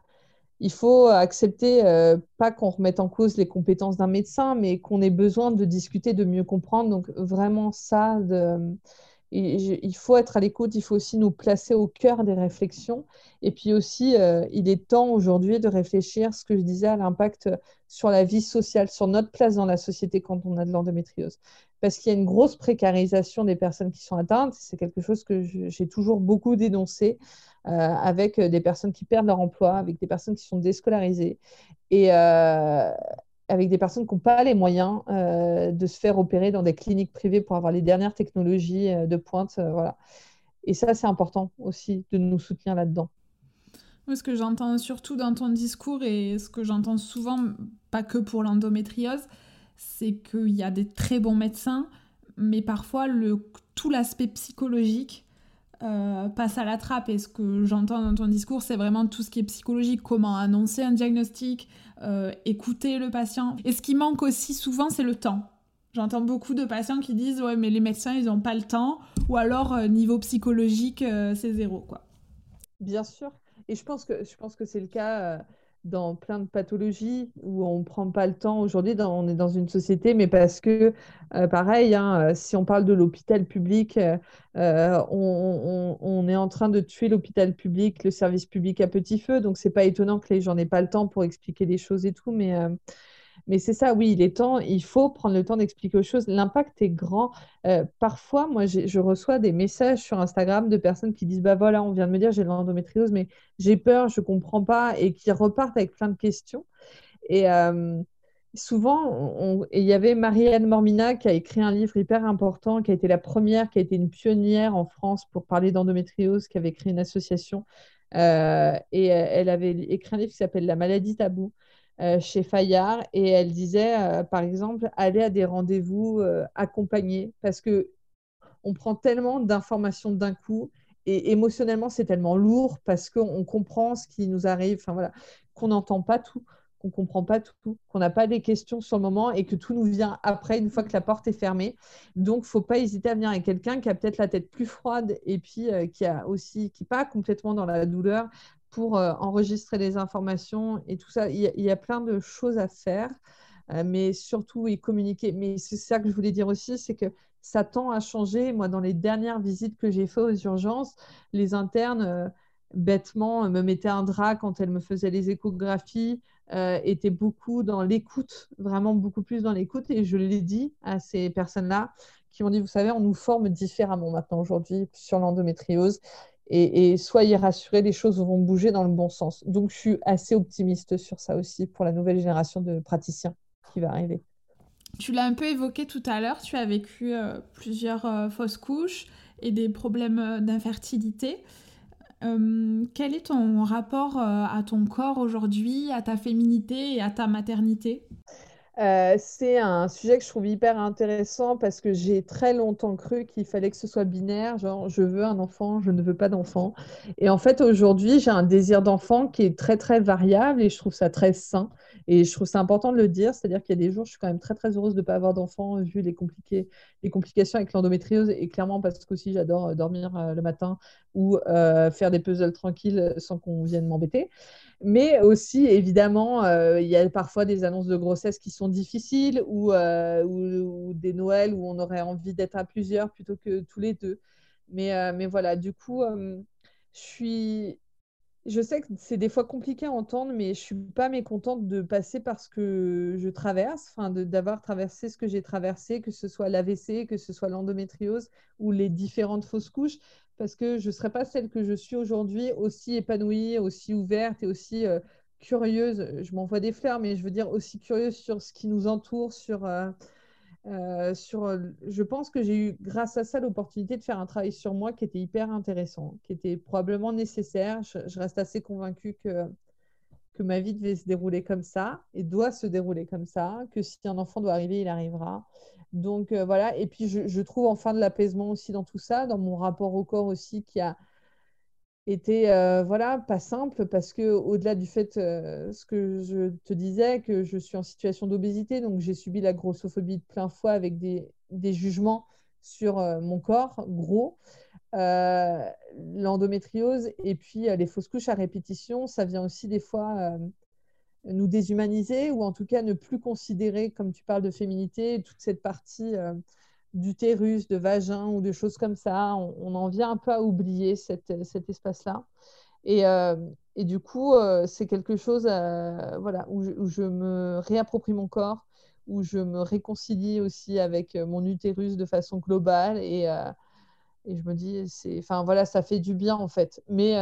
il faut accepter, euh, pas qu'on remette en cause les compétences d'un médecin, mais qu'on ait besoin de discuter, de mieux comprendre. Donc vraiment ça, il faut être à l'écoute, il faut aussi nous placer au cœur des réflexions. Et puis aussi, euh, il est temps aujourd'hui de réfléchir, ce que je disais, à l'impact sur la vie sociale, sur notre place dans la société quand on a de l'endométriose. Parce qu'il y a une grosse précarisation des personnes qui sont atteintes. C'est quelque chose que j'ai toujours beaucoup dénoncé. Euh, avec des personnes qui perdent leur emploi, avec des personnes qui sont déscolarisées et euh, avec des personnes qui n'ont pas les moyens euh, de se faire opérer dans des cliniques privées pour avoir les dernières technologies de pointe. voilà. Et ça, c'est important aussi de nous soutenir là-dedans. Ce que j'entends surtout dans ton discours et ce que j'entends souvent, pas que pour l'endométriose, c'est qu'il y a des très bons médecins, mais parfois tout l'aspect psychologique euh, passe à la trappe. Et ce que j'entends dans ton discours, c'est vraiment tout ce qui est psychologique, comment annoncer un diagnostic, euh, écouter le patient. Et ce qui manque aussi souvent, c'est le temps. J'entends beaucoup de patients qui disent ouais mais les médecins ils n'ont pas le temps ou alors euh, niveau psychologique c'est zéro quoi. Bien sûr et je pense que je pense que c'est le cas dans plein de pathologies où on ne prend pas le temps. Aujourd'hui, on est dans une société, mais parce que, euh, pareil, hein, euh, si on parle de l'hôpital public, euh, on, est en train de tuer l'hôpital public, le service public à petit feu. Donc, c'est pas étonnant que les gens n'aient pas le temps pour expliquer les choses et tout. Mais mais c'est ça, oui, il est temps, il faut prendre le temps d'expliquer aux choses. L'impact est grand. Euh, parfois, moi, je reçois des messages sur Instagram de personnes qui disent, bah voilà, on vient de me dire j'ai de l'endométriose, mais j'ai peur, je ne comprends pas, et qui repartent avec plein de questions. Et euh, souvent, il y avait Marianne Mormina qui a écrit un livre hyper important, qui a été la première, qui a été une pionnière en France pour parler d'endométriose, qui avait créé une association. Euh, et elle avait écrit un livre qui s'appelle La maladie taboue. Chez Fayard et elle disait, par exemple, aller à des rendez-vous accompagnés parce que on prend tellement d'informations d'un coup et émotionnellement, c'est tellement lourd parce qu'on comprend ce qui nous arrive, enfin voilà, qu'on n'entend pas tout, qu'on comprend pas tout, qu'on n'a pas des questions sur le moment et que tout nous vient après, une fois que la porte est fermée. Donc, faut pas hésiter à venir avec quelqu'un qui a peut-être la tête plus froide et puis euh, qui a aussi, qui pas complètement dans la douleur pour euh, enregistrer les informations et tout ça. Il y, a, plein de choses à faire, euh, mais surtout y communiquer. Mais c'est ça que je voulais dire aussi, c'est que ça tend à changer. Moi, dans les dernières visites que j'ai faites aux urgences, les internes, euh, bêtement, me mettaient un drap quand elles me faisaient les échographies, étaient beaucoup dans l'écoute, vraiment beaucoup plus dans l'écoute. Et je l'ai dit à ces personnes-là qui m'ont dit, vous savez, on nous forme différemment maintenant aujourd'hui sur l'endométriose. Et, soyez rassurés, les choses vont bouger dans le bon sens. Donc, je suis assez optimiste sur ça aussi pour la nouvelle génération de praticiens qui va arriver. Tu l'as un peu évoqué tout à l'heure, tu as vécu euh, plusieurs euh, fausses couches et des problèmes euh, d'infertilité. quel est ton rapport à ton corps aujourd'hui, à ta féminité et à ta maternité? C'est un sujet que je trouve hyper intéressant parce que j'ai très longtemps cru qu'il fallait que ce soit binaire, genre je veux un enfant, je ne veux pas d'enfant. Et en fait, aujourd'hui, j'ai un désir d'enfant qui est très, très variable et je trouve ça très sain. Et je trouve ça important de le dire, c'est-à-dire qu'il y a des jours, je suis quand même très très heureuse de ne pas avoir d'enfant, vu les, les complications avec l'endométriose, et clairement parce qu'aussi j'adore euh, dormir euh, le matin ou euh, faire des puzzles tranquilles sans qu'on vienne m'embêter. Mais aussi, évidemment, il y a parfois des annonces de grossesse qui sont difficiles ou, ou, des Noëls où on aurait envie d'être à plusieurs plutôt que tous les deux. Mais, mais voilà, du coup, je sais que c'est des fois compliqué à entendre, mais je suis pas mécontente de passer par ce que je traverse, enfin d'avoir traversé ce que j'ai traversé, que ce soit l'AVC, que ce soit l'endométriose ou les différentes fausses couches, parce que je ne serais pas celle que je suis aujourd'hui, aussi épanouie, aussi ouverte et aussi euh, curieuse. Je m'envoie des fleurs, mais je veux dire aussi curieuse sur ce qui nous entoure, sur euh, euh, je pense que j'ai eu, grâce à ça, l'opportunité de faire un travail sur moi qui était hyper intéressant, qui était probablement nécessaire. Je, reste assez convaincue que ma vie devait se dérouler comme ça et doit se dérouler comme ça, que si un enfant doit arriver, il arrivera. Donc euh, voilà, et puis je, trouve enfin de l'apaisement aussi dans tout ça, dans mon rapport au corps aussi qui a, était euh, voilà pas simple parce que au-delà du fait euh, ce que je te disais que je suis en situation d'obésité donc j'ai subi la grossophobie de plein fouet avec des, jugements sur mon corps gros l'endométriose et puis les fausses couches à répétition. Ça vient aussi des fois nous déshumaniser ou en tout cas ne plus considérer comme tu parles de féminité toute cette partie d'utérus, de vagin ou de choses comme ça. On, en vient un peu à oublier cet espace-là. Et, euh, et, du coup, euh, c'est quelque chose euh, voilà, où je, me réapproprie mon corps, où je me réconcilie aussi avec mon utérus de façon globale. Et, et je me dis, enfin voilà, ça fait du bien en fait. Mais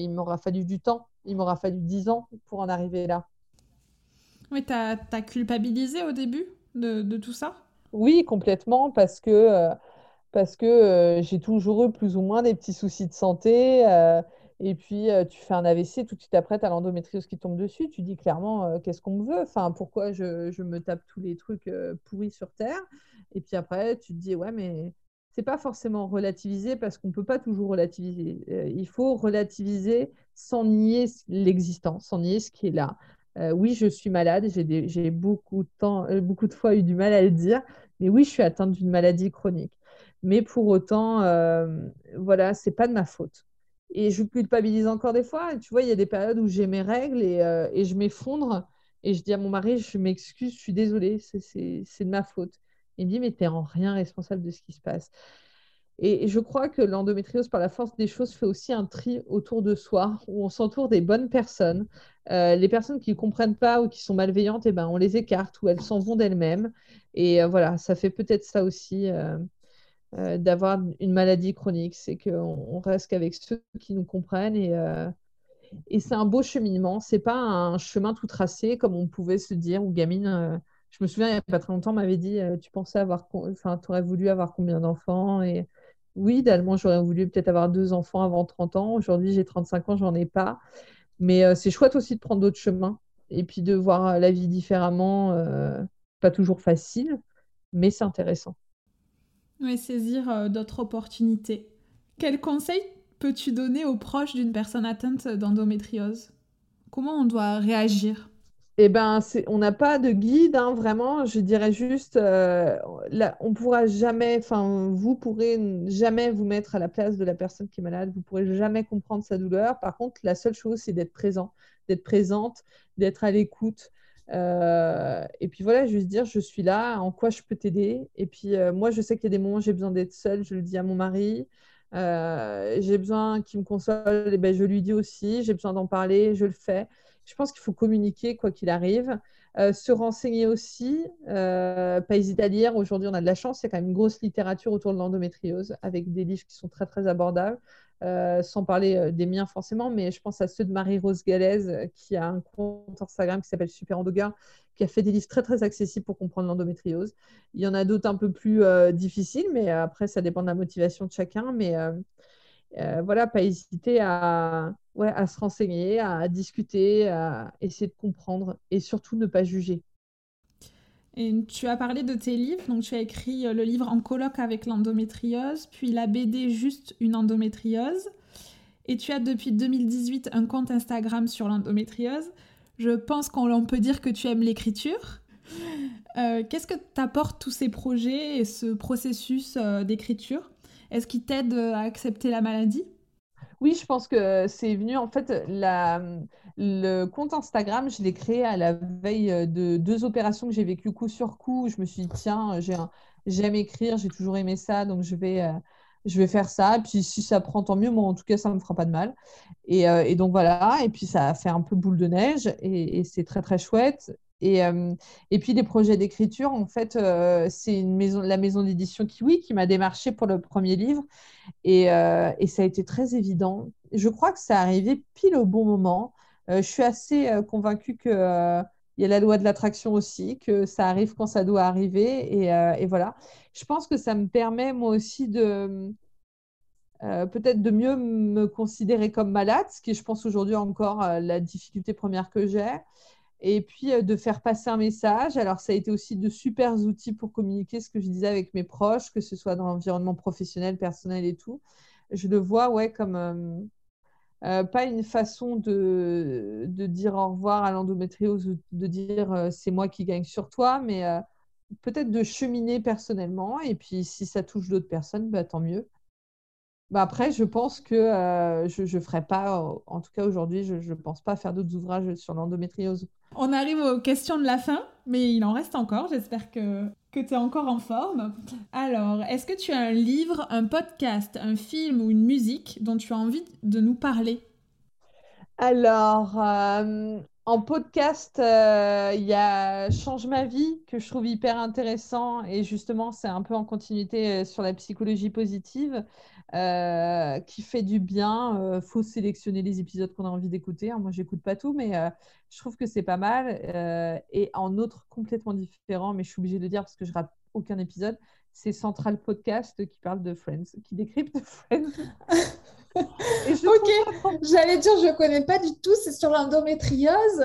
il m'aura fallu du temps, il m'aura fallu dix ans pour en arriver là. Oui, tu as, culpabilisé au début de, de tout ça? Oui, complètement, parce que, euh, parce que euh, j'ai toujours eu plus ou moins des petits soucis de santé. Euh, et puis, tu fais un AVC, tout de suite après, tu as l'endométriose qui tombe dessus. Tu dis clairement, qu'est-ce qu'on me veut? Enfin, pourquoi je, je me tape tous les trucs pourris sur Terre? Et puis après, tu te dis, ouais, mais c'est pas forcément relativiser parce qu'on peut pas toujours relativiser. il faut relativiser sans nier l'existence, sans nier ce qui est là. Oui, je suis malade, j'ai beaucoup de temps, beaucoup de fois eu du mal à le dire, mais oui, je suis atteinte d'une maladie chronique. Mais pour autant, euh, voilà, c'est pas de ma faute. Et je culpabilise encore des fois. Tu vois, il y a des périodes où j'ai mes règles et, euh, et je m'effondre. Et je dis à mon mari, je m'excuse, je suis désolée, c'est de ma faute. Il me dit, mais tu n'es en rien responsable de ce qui se passe. Et, je crois que l'endométriose, par la force des choses, fait aussi un tri autour de soi, où on s'entoure des bonnes personnes. Euh, les personnes qui ne comprennent pas ou qui sont malveillantes, eh ben, on les écarte ou elles s'en vont d'elles-mêmes. Et euh, voilà, ça fait peut-être ça aussi euh, d'avoir une maladie chronique, c'est qu'on reste qu'avec ceux qui nous comprennent et, et c'est un beau cheminement. C'est pas un chemin tout tracé comme on pouvait se dire ou gamine. je me souviens, il n'y a pas très longtemps, on m'avait dit Tu pensais avoir, enfin, aurais voulu avoir combien d'enfants et oui, idéalement, j'aurais voulu peut-être avoir deux enfants avant 30 ans. Aujourd'hui, j'ai 35 ans, j'en ai pas. Mais c'est chouette aussi de prendre d'autres chemins et puis de voir la vie différemment, pas toujours facile, mais c'est intéressant. Oui, saisir d'autres opportunités. Quel conseil peux-tu donner aux proches d'une personne atteinte d'endométriose? Comment on doit réagir? Eh ben, on n'a pas de guide, hein, vraiment. Je dirais juste, euh, on pourra jamais, enfin, vous pourrez jamais vous mettre à la place de la personne qui est malade. Vous pourrez jamais comprendre sa douleur. Par contre, la seule chose, c'est d'être présent, d'être présente, d'être à l'écoute. Euh, et puis voilà, juste dire, je suis là, en quoi je peux t'aider? Et puis euh, moi, je sais qu'il y a des moments où j'ai besoin d'être seule. Je le dis à mon mari. j'ai besoin qu'il me console. Et ben, je lui dis aussi. J'ai besoin d'en parler. Je le fais je pense qu'il faut communiquer quoi qu'il arrive. Euh, se renseigner aussi, euh, pas hésiter à lire. Aujourd'hui, on a de la chance, il y a quand même une grosse littérature autour de l'endométriose avec des livres qui sont très très abordables, euh, sans parler des miens forcément, mais je pense à ceux de Marie-Rose Galaise qui a un compte Instagram qui s'appelle Super Endoga, qui a fait des livres très très accessibles pour comprendre l'endométriose. Il y en a d'autres un peu plus difficiles, mais après, ça dépend de la motivation de chacun. Mais voilà, pas hésiter à, se renseigner, à discuter, à essayer de comprendre et surtout ne pas juger. Et tu as parlé de tes livres, donc tu as écrit euh, le livre En colloque avec l'endométriose, puis la BD Juste une endométriose, et tu as depuis 2018 un compte Instagram sur l'endométriose. Je pense qu'on peut dire que tu aimes l'écriture. Euh, qu'est-ce que t'apportent tous ces projets et ce processus euh, d'écriture? Est-ce qu'il t'aide à accepter la maladie? Oui, je pense que c'est venu en fait le compte Instagram, je l'ai créé à la veille euh, de deux opérations que j'ai vécues coup sur coup. Je me suis dit tiens, j'aime écrire, j'ai toujours aimé ça, donc je vais euh, faire ça. Puis si ça prend tant mieux, moi en tout cas ça me fera pas de mal. Et, euh, donc voilà. Et puis ça a fait un peu boule de neige et, c'est très très chouette. Et, et, puis les projets d'écriture, en fait, c'est une maison, la maison d'édition Kiwi qui m'a démarché pour le premier livre. Et, et, ça a été très évident. Je crois que ça arrivé pile au bon moment. je suis assez convaincue qu'il il y a la loi de l'attraction aussi, que ça arrive quand ça doit arriver. Et, voilà. Je pense que ça me permet, moi aussi, de peut-être de mieux me considérer comme malade, ce qui est, je pense, aujourd'hui encore la difficulté première que j'ai et puis euh, de faire passer un message. Alors, ça a été aussi de super outils pour communiquer ce que je disais avec mes proches, que ce soit dans l'environnement professionnel, personnel et tout. Je le vois, ouais, comme euh, euh, pas une façon de, dire au revoir à l'endométriose ou de dire c'est moi qui gagne sur toi, mais peut-être de cheminer personnellement. Et puis, si ça touche d'autres personnes, bah, tant mieux. Bah après, je pense que je ne ferai pas, en tout cas aujourd'hui, je ne pense pas faire d'autres ouvrages sur l'endométriose. On arrive aux questions de la fin, mais il en reste encore. J'espère que, que tu es encore en forme. Alors, est-ce que tu as un livre, un podcast, un film ou une musique dont tu as envie de nous parler? Alors, euh, en podcast, euh, il y a Change ma vie que je trouve hyper intéressant et justement, c'est un peu en continuité euh, sur la psychologie positive. Euh, qui fait du bien. Faut sélectionner les épisodes qu'on a envie d'écouter. Moi, Moi, j'écoute pas tout, mais je trouve que c'est pas mal. et en autre complètement différent, mais je suis obligée de dire parce que je rate aucun épisode, c'est Central Podcast qui parle de Friends, qui décrypte Friends. ok, j'allais dire, je connais pas du tout, c'est sur l'endométriose.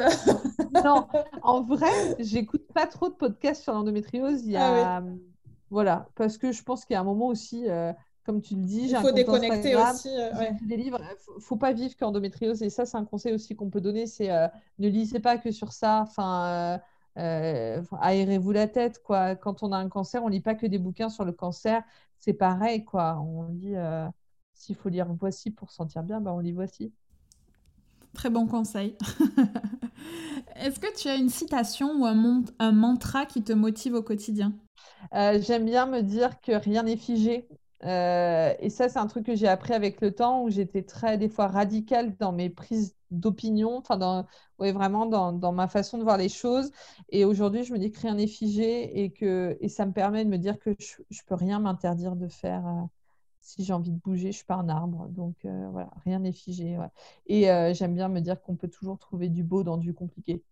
non, en vrai, j'écoute pas trop de podcasts sur l'endométriose. Il y ah a, voilà, parce que je pense qu'il y a un moment aussi, comme tu le dis. Il faut déconnecter aussi. Euh, des livres. Faut, faut pas vivre qu'endométriose. Et ça, c'est un conseil aussi qu'on peut donner. C'est euh, ne lisez pas que sur ça. Enfin, euh, aérez-vous la tête. Quoi. Quand on a un cancer, on lit pas que des bouquins sur le cancer. C'est pareil. Quoi. On lit s'il faut lire Voici pour sentir bien, bah, on lit Voici. Très bon conseil. Est-ce que tu as une citation ou un, un mantra qui te motive au quotidien? J'aime bien me dire que rien n'est figé euh, et ça, c'est un truc que j'ai appris avec le temps où j'étais très, des fois, radicale dans mes prises d'opinion, enfin, ouais, vraiment dans, dans, ma façon de voir les choses. Et aujourd'hui, je me dis que rien n'est figé et, que, et ça me permet de me dire que je ne peux rien m'interdire de faire. Euh, si j'ai envie de bouger, je ne suis pas un arbre. Donc, euh, voilà, rien n'est figé. Et j'aime bien me dire qu'on peut toujours trouver du beau dans du compliqué.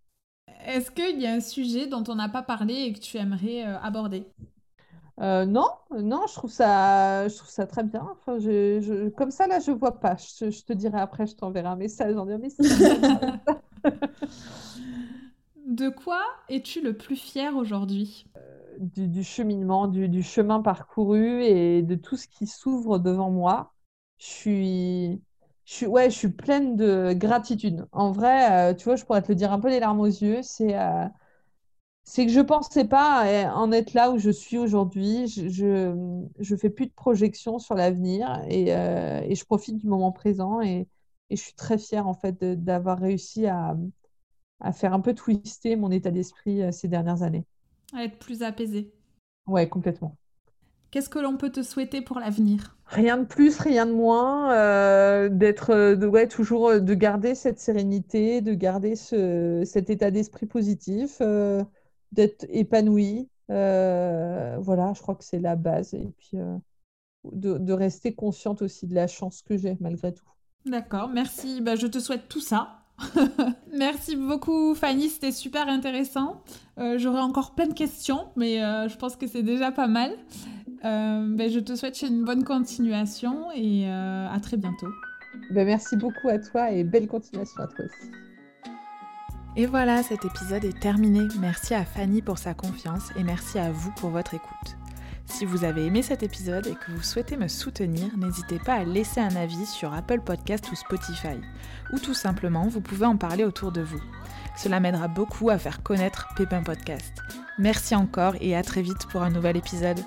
Est-ce qu'il y a un sujet dont on n'a pas parlé et que tu aimerais aborder? Euh, non, non, je trouve ça, je trouve ça très bien. Enfin, je, comme ça, là, je vois pas. Je, te dirai après, je t'enverrai un message en disant, mais De quoi es-tu le plus fier aujourd'hui? Du, cheminement, du, chemin parcouru et de tout ce qui s'ouvre devant moi. Je suis, je suis, ouais, je suis pleine de gratitude. En vrai, euh, tu vois, je pourrais te le dire un peu les larmes aux yeux. C'est euh, que je pensais pas euh, en être là où je suis aujourd'hui. Je, je, fais plus de projections sur l'avenir et, je profite du moment présent et, je suis très fière en fait d'avoir réussi à faire un peu twister mon état d'esprit ces dernières années. À être plus apaisé. Ouais, complètement. Qu'est-ce que l'on peut te souhaiter pour l'avenir? Rien de plus, rien de moins. Euh, d'être, euh, de, ouais, toujours euh, de garder cette sérénité, de garder ce, cet état d'esprit positif, d'être épanoui. voilà, je crois que c'est la base. Et puis de, de, rester consciente aussi de la chance que j'ai malgré tout. D'accord, merci. Bah, je te souhaite tout ça. Merci beaucoup Fanny, c'était super intéressant. Euh, j'aurais encore plein de questions, mais euh, je pense que c'est déjà pas mal. Euh, ben, je te souhaite une bonne continuation et à très bientôt. Ben, merci beaucoup à toi et belle continuation à toi aussi. Et voilà, cet épisode est terminé. Merci à Fanny pour sa confiance et merci à vous pour votre écoute. Si vous avez aimé cet épisode et que vous souhaitez me soutenir, n'hésitez pas à laisser un avis sur Apple Podcast ou Spotify. Ou tout simplement, vous pouvez en parler autour de vous. Cela m'aidera beaucoup à faire connaître Pépin Podcast. Merci encore et à très vite pour un nouvel épisode.